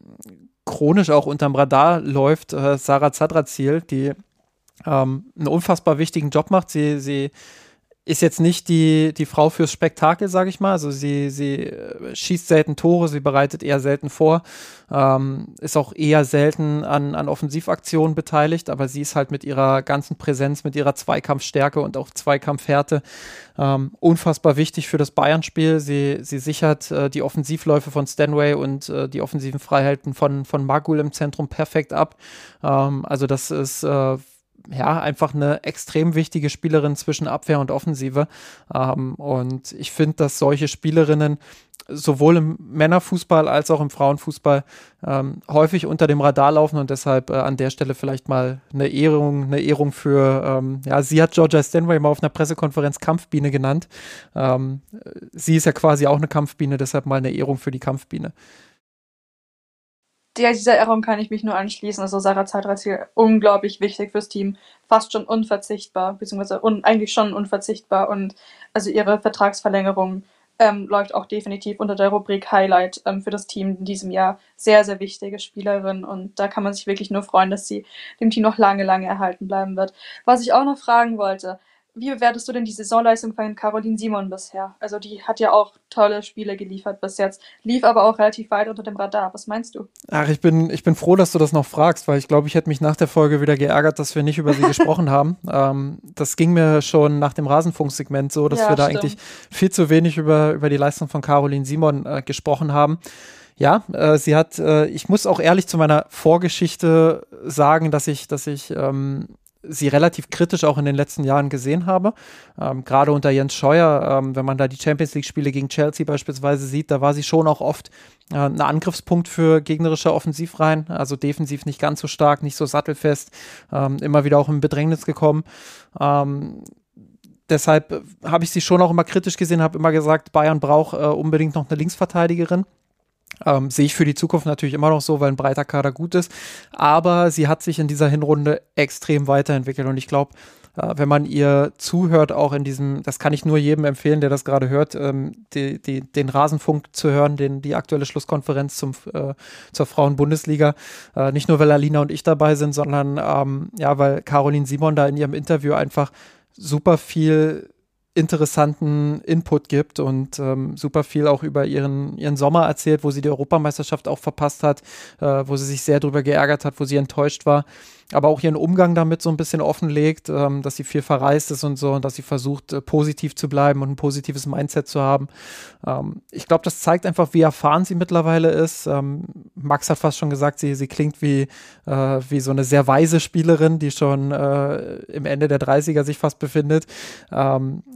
chronisch auch unterm Radar läuft, äh, Sarah Zadrazil, die ähm, einen unfassbar wichtigen Job macht. Sie, sie ist jetzt nicht die, die Frau fürs Spektakel, sage ich mal. Also sie, sie äh, schießt selten Tore, sie bereitet eher selten vor, ähm, ist auch eher selten an, an Offensivaktionen beteiligt, aber sie ist halt mit ihrer ganzen Präsenz, mit ihrer Zweikampfstärke und auch Zweikampfhärte ähm, unfassbar wichtig für das Bayern-Spiel. Sie, sie sichert äh, die Offensivläufe von Stanway und äh, die offensiven Freiheiten von, von Magul im Zentrum perfekt ab. Ähm, also das ist äh, ja, einfach eine extrem wichtige Spielerin zwischen Abwehr und Offensive. Ähm, und ich finde, dass solche Spielerinnen sowohl im Männerfußball als auch im Frauenfußball ähm, häufig unter dem Radar laufen und deshalb äh, an der Stelle vielleicht mal eine Ehrung, eine Ehrung für, ähm, ja, sie hat Georgia Stanway mal auf einer Pressekonferenz Kampfbiene genannt. Ähm, sie ist ja quasi auch eine Kampfbiene, deshalb mal eine Ehrung für die Kampfbiene der, dieser Ehrung kann ich mich nur anschließen. Also Sarah Zeitraziel unglaublich wichtig fürs Team, fast schon unverzichtbar, beziehungsweise un, eigentlich schon unverzichtbar. Und also ihre Vertragsverlängerung ähm, läuft auch definitiv unter der Rubrik Highlight ähm, für das Team in diesem Jahr. Sehr, sehr wichtige Spielerin und da kann man sich wirklich nur freuen, dass sie dem Team noch lange, lange erhalten bleiben wird. Was ich auch noch fragen wollte, wie bewertest du denn die Saisonleistung von Caroline Simon bisher? Also die hat ja auch tolle Spiele geliefert bis jetzt, lief aber auch relativ weit unter dem Radar. Was meinst du? Ach, ich bin, ich bin froh, dass du das noch fragst, weil ich glaube, ich hätte mich nach der Folge wieder geärgert, dass wir nicht über sie gesprochen haben. Ähm, das ging mir schon nach dem Rasenfunksegment so, dass ja, wir da stimmt. eigentlich viel zu wenig über, über die Leistung von Caroline Simon äh, gesprochen haben. Ja, äh, sie hat, äh, ich muss auch ehrlich zu meiner Vorgeschichte sagen, dass ich, dass ich ähm, sie relativ kritisch auch in den letzten Jahren gesehen habe. Ähm, Gerade unter Jens Scheuer, ähm, wenn man da die Champions League-Spiele gegen Chelsea beispielsweise sieht, da war sie schon auch oft äh, ein Angriffspunkt für gegnerische Offensivreihen, also defensiv nicht ganz so stark, nicht so sattelfest, ähm, immer wieder auch in Bedrängnis gekommen. Ähm, deshalb habe ich sie schon auch immer kritisch gesehen, habe immer gesagt, Bayern braucht äh, unbedingt noch eine Linksverteidigerin. Ähm, sehe ich für die Zukunft natürlich immer noch so, weil ein breiter Kader gut ist. Aber sie hat sich in dieser Hinrunde extrem weiterentwickelt und ich glaube, äh, wenn man ihr zuhört, auch in diesem, das kann ich nur jedem empfehlen, der das gerade hört, ähm, die, die, den Rasenfunk zu hören, den, die aktuelle Schlusskonferenz zum, äh, zur Frauen-Bundesliga. Äh, nicht nur, weil Alina und ich dabei sind, sondern ähm, ja, weil Caroline Simon da in ihrem Interview einfach super viel interessanten Input gibt und ähm, super viel auch über ihren, ihren Sommer erzählt, wo sie die Europameisterschaft auch verpasst hat, äh, wo sie sich sehr drüber geärgert hat, wo sie enttäuscht war aber auch ihren Umgang damit so ein bisschen offenlegt, ähm, dass sie viel verreist ist und so und dass sie versucht, äh, positiv zu bleiben und ein positives Mindset zu haben. Ähm, ich glaube, das zeigt einfach, wie erfahren sie mittlerweile ist. Ähm, Max hat fast schon gesagt, sie, sie klingt wie, äh, wie so eine sehr weise Spielerin, die schon äh, im Ende der 30er sich fast befindet.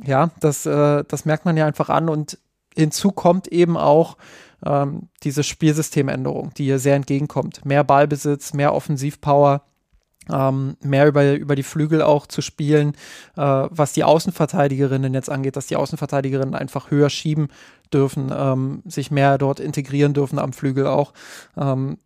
Ja, das, äh, das merkt man ja einfach an und hinzu kommt eben auch, ähm, diese Spielsystemänderung, die ihr sehr entgegenkommt. Mehr Ballbesitz, mehr Offensivpower, ähm, mehr über, über die Flügel auch zu spielen, äh, was die Außenverteidigerinnen jetzt angeht, dass die Außenverteidigerinnen einfach höher schieben dürfen, ähm, sich mehr dort integrieren dürfen am Flügel auch. Ähm,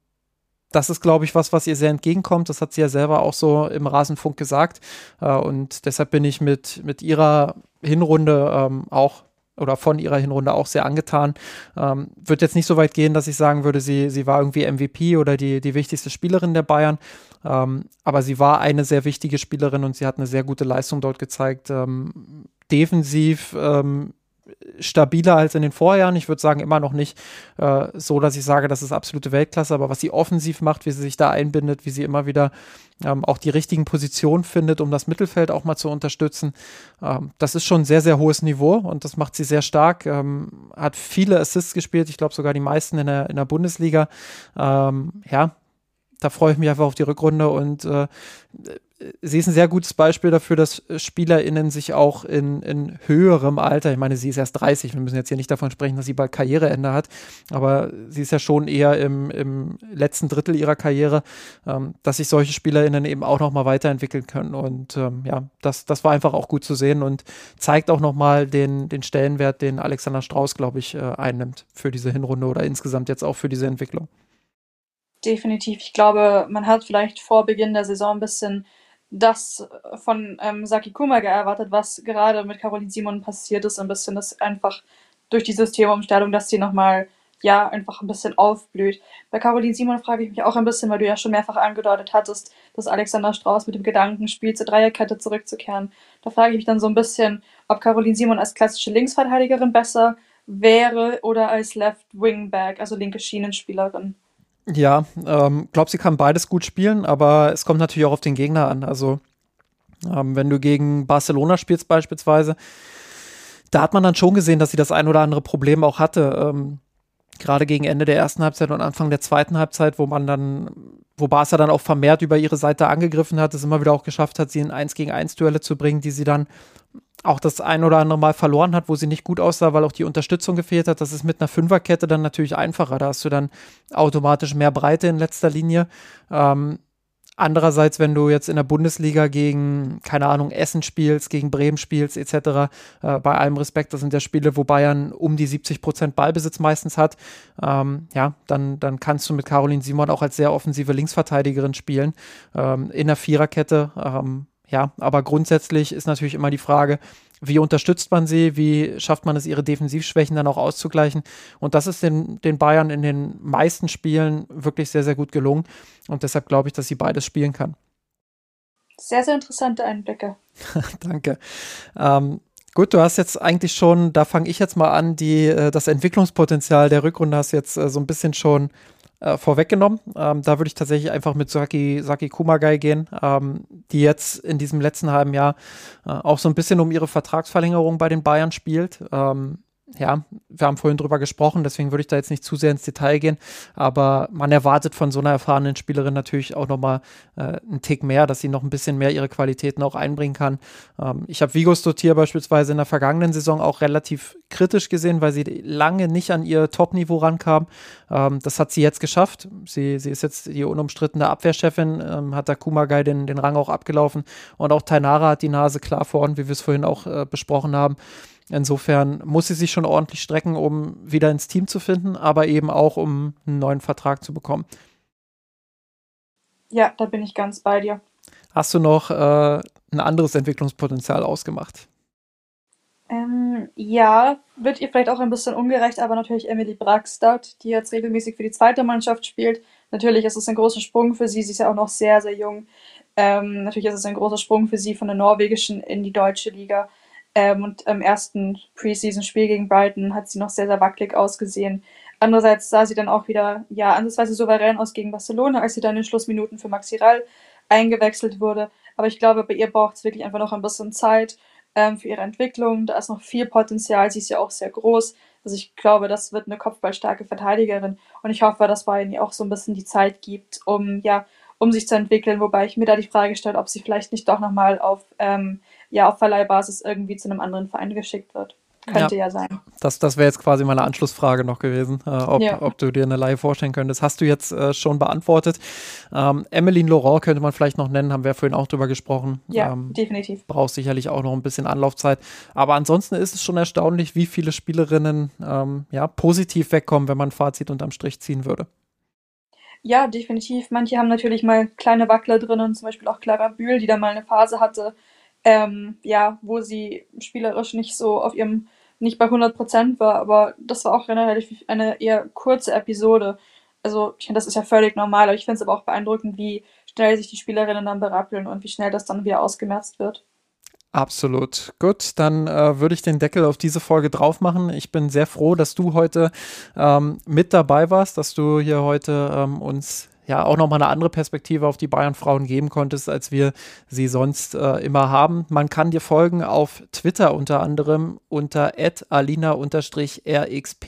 das ist, glaube ich, was, was ihr sehr entgegenkommt. Das hat sie ja selber auch so im Rasenfunk gesagt. Äh, und deshalb bin ich mit, mit ihrer Hinrunde ähm, auch oder von ihrer Hinrunde auch sehr angetan. Ähm, wird jetzt nicht so weit gehen, dass ich sagen würde, sie, sie war irgendwie MVP oder die, die wichtigste Spielerin der Bayern. Ähm, aber sie war eine sehr wichtige Spielerin und sie hat eine sehr gute Leistung dort gezeigt. Ähm, defensiv ähm, stabiler als in den Vorjahren. Ich würde sagen, immer noch nicht äh, so, dass ich sage, das ist absolute Weltklasse, aber was sie offensiv macht, wie sie sich da einbindet, wie sie immer wieder ähm, auch die richtigen Positionen findet, um das Mittelfeld auch mal zu unterstützen, ähm, das ist schon ein sehr, sehr hohes Niveau und das macht sie sehr stark. Ähm, hat viele Assists gespielt, ich glaube sogar die meisten in der, in der Bundesliga. Ähm, ja, da freue ich mich einfach auf die Rückrunde und äh, sie ist ein sehr gutes Beispiel dafür, dass SpielerInnen sich auch in, in höherem Alter, ich meine, sie ist erst 30, wir müssen jetzt hier nicht davon sprechen, dass sie bald Karriereende hat, aber sie ist ja schon eher im, im letzten Drittel ihrer Karriere, ähm, dass sich solche SpielerInnen eben auch nochmal weiterentwickeln können. Und ähm, ja, das, das war einfach auch gut zu sehen und zeigt auch nochmal den, den Stellenwert, den Alexander Strauß, glaube ich, äh, einnimmt für diese Hinrunde oder insgesamt jetzt auch für diese Entwicklung. Definitiv. Ich glaube, man hat vielleicht vor Beginn der Saison ein bisschen das von ähm, Saki Kumaga erwartet, was gerade mit Caroline Simon passiert ist, ein bisschen das einfach durch die Systemumstellung, dass sie nochmal ja, einfach ein bisschen aufblüht. Bei Caroline Simon frage ich mich auch ein bisschen, weil du ja schon mehrfach angedeutet hattest, dass Alexander Strauß mit dem Gedanken spielt, zur Dreierkette zurückzukehren. Da frage ich mich dann so ein bisschen, ob Caroline Simon als klassische Linksverteidigerin besser wäre oder als Left Wingback, also linke Schienenspielerin. Ja, ähm, glaube, sie kann beides gut spielen, aber es kommt natürlich auch auf den Gegner an. Also, ähm, wenn du gegen Barcelona spielst beispielsweise, da hat man dann schon gesehen, dass sie das ein oder andere Problem auch hatte. Ähm, gerade gegen Ende der ersten Halbzeit und Anfang der zweiten Halbzeit, wo man dann, wo Barca dann auch vermehrt über ihre Seite angegriffen hat, es immer wieder auch geschafft hat, sie in 1 gegen 1 Duelle zu bringen, die sie dann auch das ein oder andere Mal verloren hat, wo sie nicht gut aussah, weil auch die Unterstützung gefehlt hat. Das ist mit einer Fünferkette dann natürlich einfacher. Da hast du dann automatisch mehr Breite in letzter Linie. Ähm, Andererseits, wenn du jetzt in der Bundesliga gegen, keine Ahnung, Essen spielst, gegen Bremen spielst, etc., äh, bei allem Respekt, das sind ja Spiele, wo Bayern um die 70 Prozent Ballbesitz meistens hat, ähm, ja, dann, dann kannst du mit Caroline Simon auch als sehr offensive Linksverteidigerin spielen, ähm, in der Viererkette. Ja, aber grundsätzlich ist natürlich immer die Frage, wie unterstützt man sie, wie schafft man es, ihre Defensivschwächen dann auch auszugleichen. Und das ist den, den Bayern in den meisten Spielen wirklich sehr, sehr gut gelungen. Und deshalb glaube ich, dass sie beides spielen kann. Sehr, sehr interessante Einblicke. Danke. Ähm, Gut, du hast jetzt eigentlich schon, da fange ich jetzt mal an, die, äh, das Entwicklungspotenzial der Rückrunde hast jetzt äh, so ein bisschen schon äh, vorweggenommen. Ähm, da würde ich tatsächlich einfach mit Saki, Saki Kumagai gehen, ähm, die jetzt in diesem letzten halben Jahr äh, auch so ein bisschen um ihre Vertragsverlängerung bei den Bayern spielt. Ähm, ja, wir haben vorhin drüber gesprochen, deswegen würde ich da jetzt nicht zu sehr ins Detail gehen, aber man erwartet von so einer erfahrenen Spielerin natürlich auch nochmal äh, einen Tick mehr, dass sie noch ein bisschen mehr ihre Qualitäten auch einbringen kann. Ähm, ich habe Vigos Dotier beispielsweise in der vergangenen Saison auch relativ kritisch gesehen, weil sie lange nicht an ihr Top-Niveau rankam. Ähm, das hat sie jetzt geschafft. Sie, sie ist jetzt die unumstrittene Abwehrchefin, ähm, hat da Kumagai den, den Rang auch abgelaufen und auch Tainara hat die Nase klar vorn, wie wir es vorhin auch äh, besprochen haben. Insofern muss sie sich schon ordentlich strecken, um wieder ins Team zu finden, aber eben auch, um einen neuen Vertrag zu bekommen. Ja, da bin ich ganz bei dir. Hast du noch äh, ein anderes Entwicklungspotenzial ausgemacht? Ähm, ja, wird ihr vielleicht auch ein bisschen ungerecht, aber natürlich Emily Brackstadt, die jetzt regelmäßig für die zweite Mannschaft spielt. Natürlich ist es ein großer Sprung für sie. Sie ist ja auch noch sehr, sehr jung. Ähm, natürlich ist es ein großer Sprung für sie von der norwegischen in die deutsche Liga. Ähm, und im ersten Preseason-Spiel gegen Brighton hat sie noch sehr, sehr wackelig ausgesehen. Andererseits sah sie dann auch wieder, ja, ansatzweise souverän aus gegen Barcelona, als sie dann in Schlussminuten für Maxi Rall eingewechselt wurde. Aber ich glaube, bei ihr braucht es wirklich einfach noch ein bisschen Zeit ähm, für ihre Entwicklung. Da ist noch viel Potenzial. Sie ist ja auch sehr groß. Also ich glaube, das wird eine kopfballstarke Verteidigerin. Und ich hoffe, dass Bayern ihr auch so ein bisschen die Zeit gibt, um ja, um sich zu entwickeln. Wobei ich mir da die Frage stelle, ob sie vielleicht nicht doch nochmal auf ähm, ja auf Verleihbasis irgendwie zu einem anderen Verein geschickt wird. Könnte ja, ja sein. Das, das wäre jetzt quasi meine Anschlussfrage noch gewesen, äh, ob, ja. ob, du dir eine Leihe vorstellen könntest. Hast du jetzt äh, schon beantwortet. Ähm, Emmeline Laurent könnte man vielleicht noch nennen, haben wir vorhin auch drüber gesprochen. Ja, ähm, definitiv. Braucht sicherlich auch noch ein bisschen Anlaufzeit. Aber ansonsten ist es schon erstaunlich, wie viele Spielerinnen ähm, ja, positiv wegkommen, wenn man ein Fazit unterm Strich ziehen würde. Ja, definitiv. Manche haben natürlich mal kleine Wackler drinnen, zum Beispiel auch Clara Bühl, die da mal eine Phase hatte, ähm, ja, wo sie spielerisch nicht so auf ihrem, nicht bei 100 Prozent war, aber das war auch relativ eine eher kurze Episode. Also, ich finde, das ist ja völlig normal, aber ich finde es aber auch beeindruckend, wie schnell sich die Spielerinnen dann berappeln und wie schnell das dann wieder ausgemerzt wird. Absolut. Gut, dann äh, würde ich den Deckel auf diese Folge drauf machen. Ich bin sehr froh, dass du heute ähm, mit dabei warst, dass du hier heute ähm, uns ja auch nochmal eine andere Perspektive auf die Bayern-Frauen geben konntest, als wir sie sonst äh, immer haben. Man kann dir folgen auf Twitter unter anderem unter alina-rxp.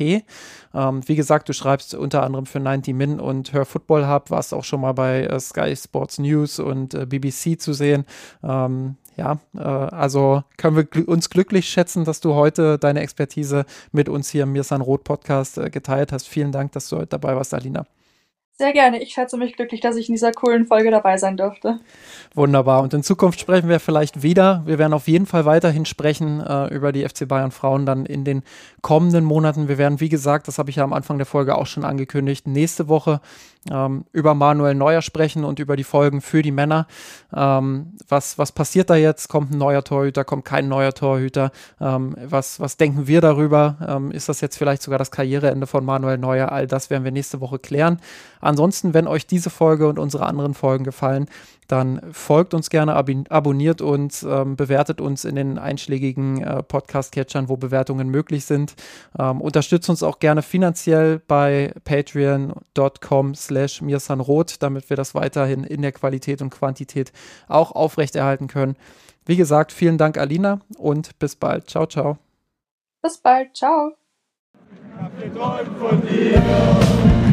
Ähm, wie gesagt, du schreibst unter anderem für 90 Min und Hör Football Hub, warst auch schon mal bei äh, Sky Sports News und äh, BBC zu sehen. Ähm, ja, äh, also können wir gl uns glücklich schätzen, dass du heute deine Expertise mit uns hier im Mirsan Roth Podcast äh, geteilt hast. Vielen Dank, dass du heute dabei warst, Alina. Sehr gerne. Ich schätze mich glücklich, dass ich in dieser coolen Folge dabei sein durfte. Wunderbar. Und in Zukunft sprechen wir vielleicht wieder. Wir werden auf jeden Fall weiterhin sprechen äh, über die FC Bayern Frauen dann in den kommenden Monaten. Wir werden, wie gesagt, das habe ich ja am Anfang der Folge auch schon angekündigt, nächste Woche ähm, über Manuel Neuer sprechen und über die Folgen für die Männer. Ähm, was, was passiert da jetzt? Kommt ein neuer Torhüter? Kommt kein neuer Torhüter? Ähm, was, was denken wir darüber? Ähm, ist das jetzt vielleicht sogar das Karriereende von Manuel Neuer? All das werden wir nächste Woche klären. Ansonsten, wenn euch diese Folge und unsere anderen Folgen gefallen, dann folgt uns gerne, ab abonniert uns, ähm, bewertet uns in den einschlägigen äh, Podcast-Catchern, wo Bewertungen möglich sind. Ähm, unterstützt uns auch gerne finanziell bei patreon.com slash mirsanrot, damit wir das weiterhin in der Qualität und Quantität auch aufrechterhalten können. Wie gesagt, vielen Dank, Alina, und bis bald. Ciao, ciao. Bis bald. Ciao. Ich hab geträumt von dir.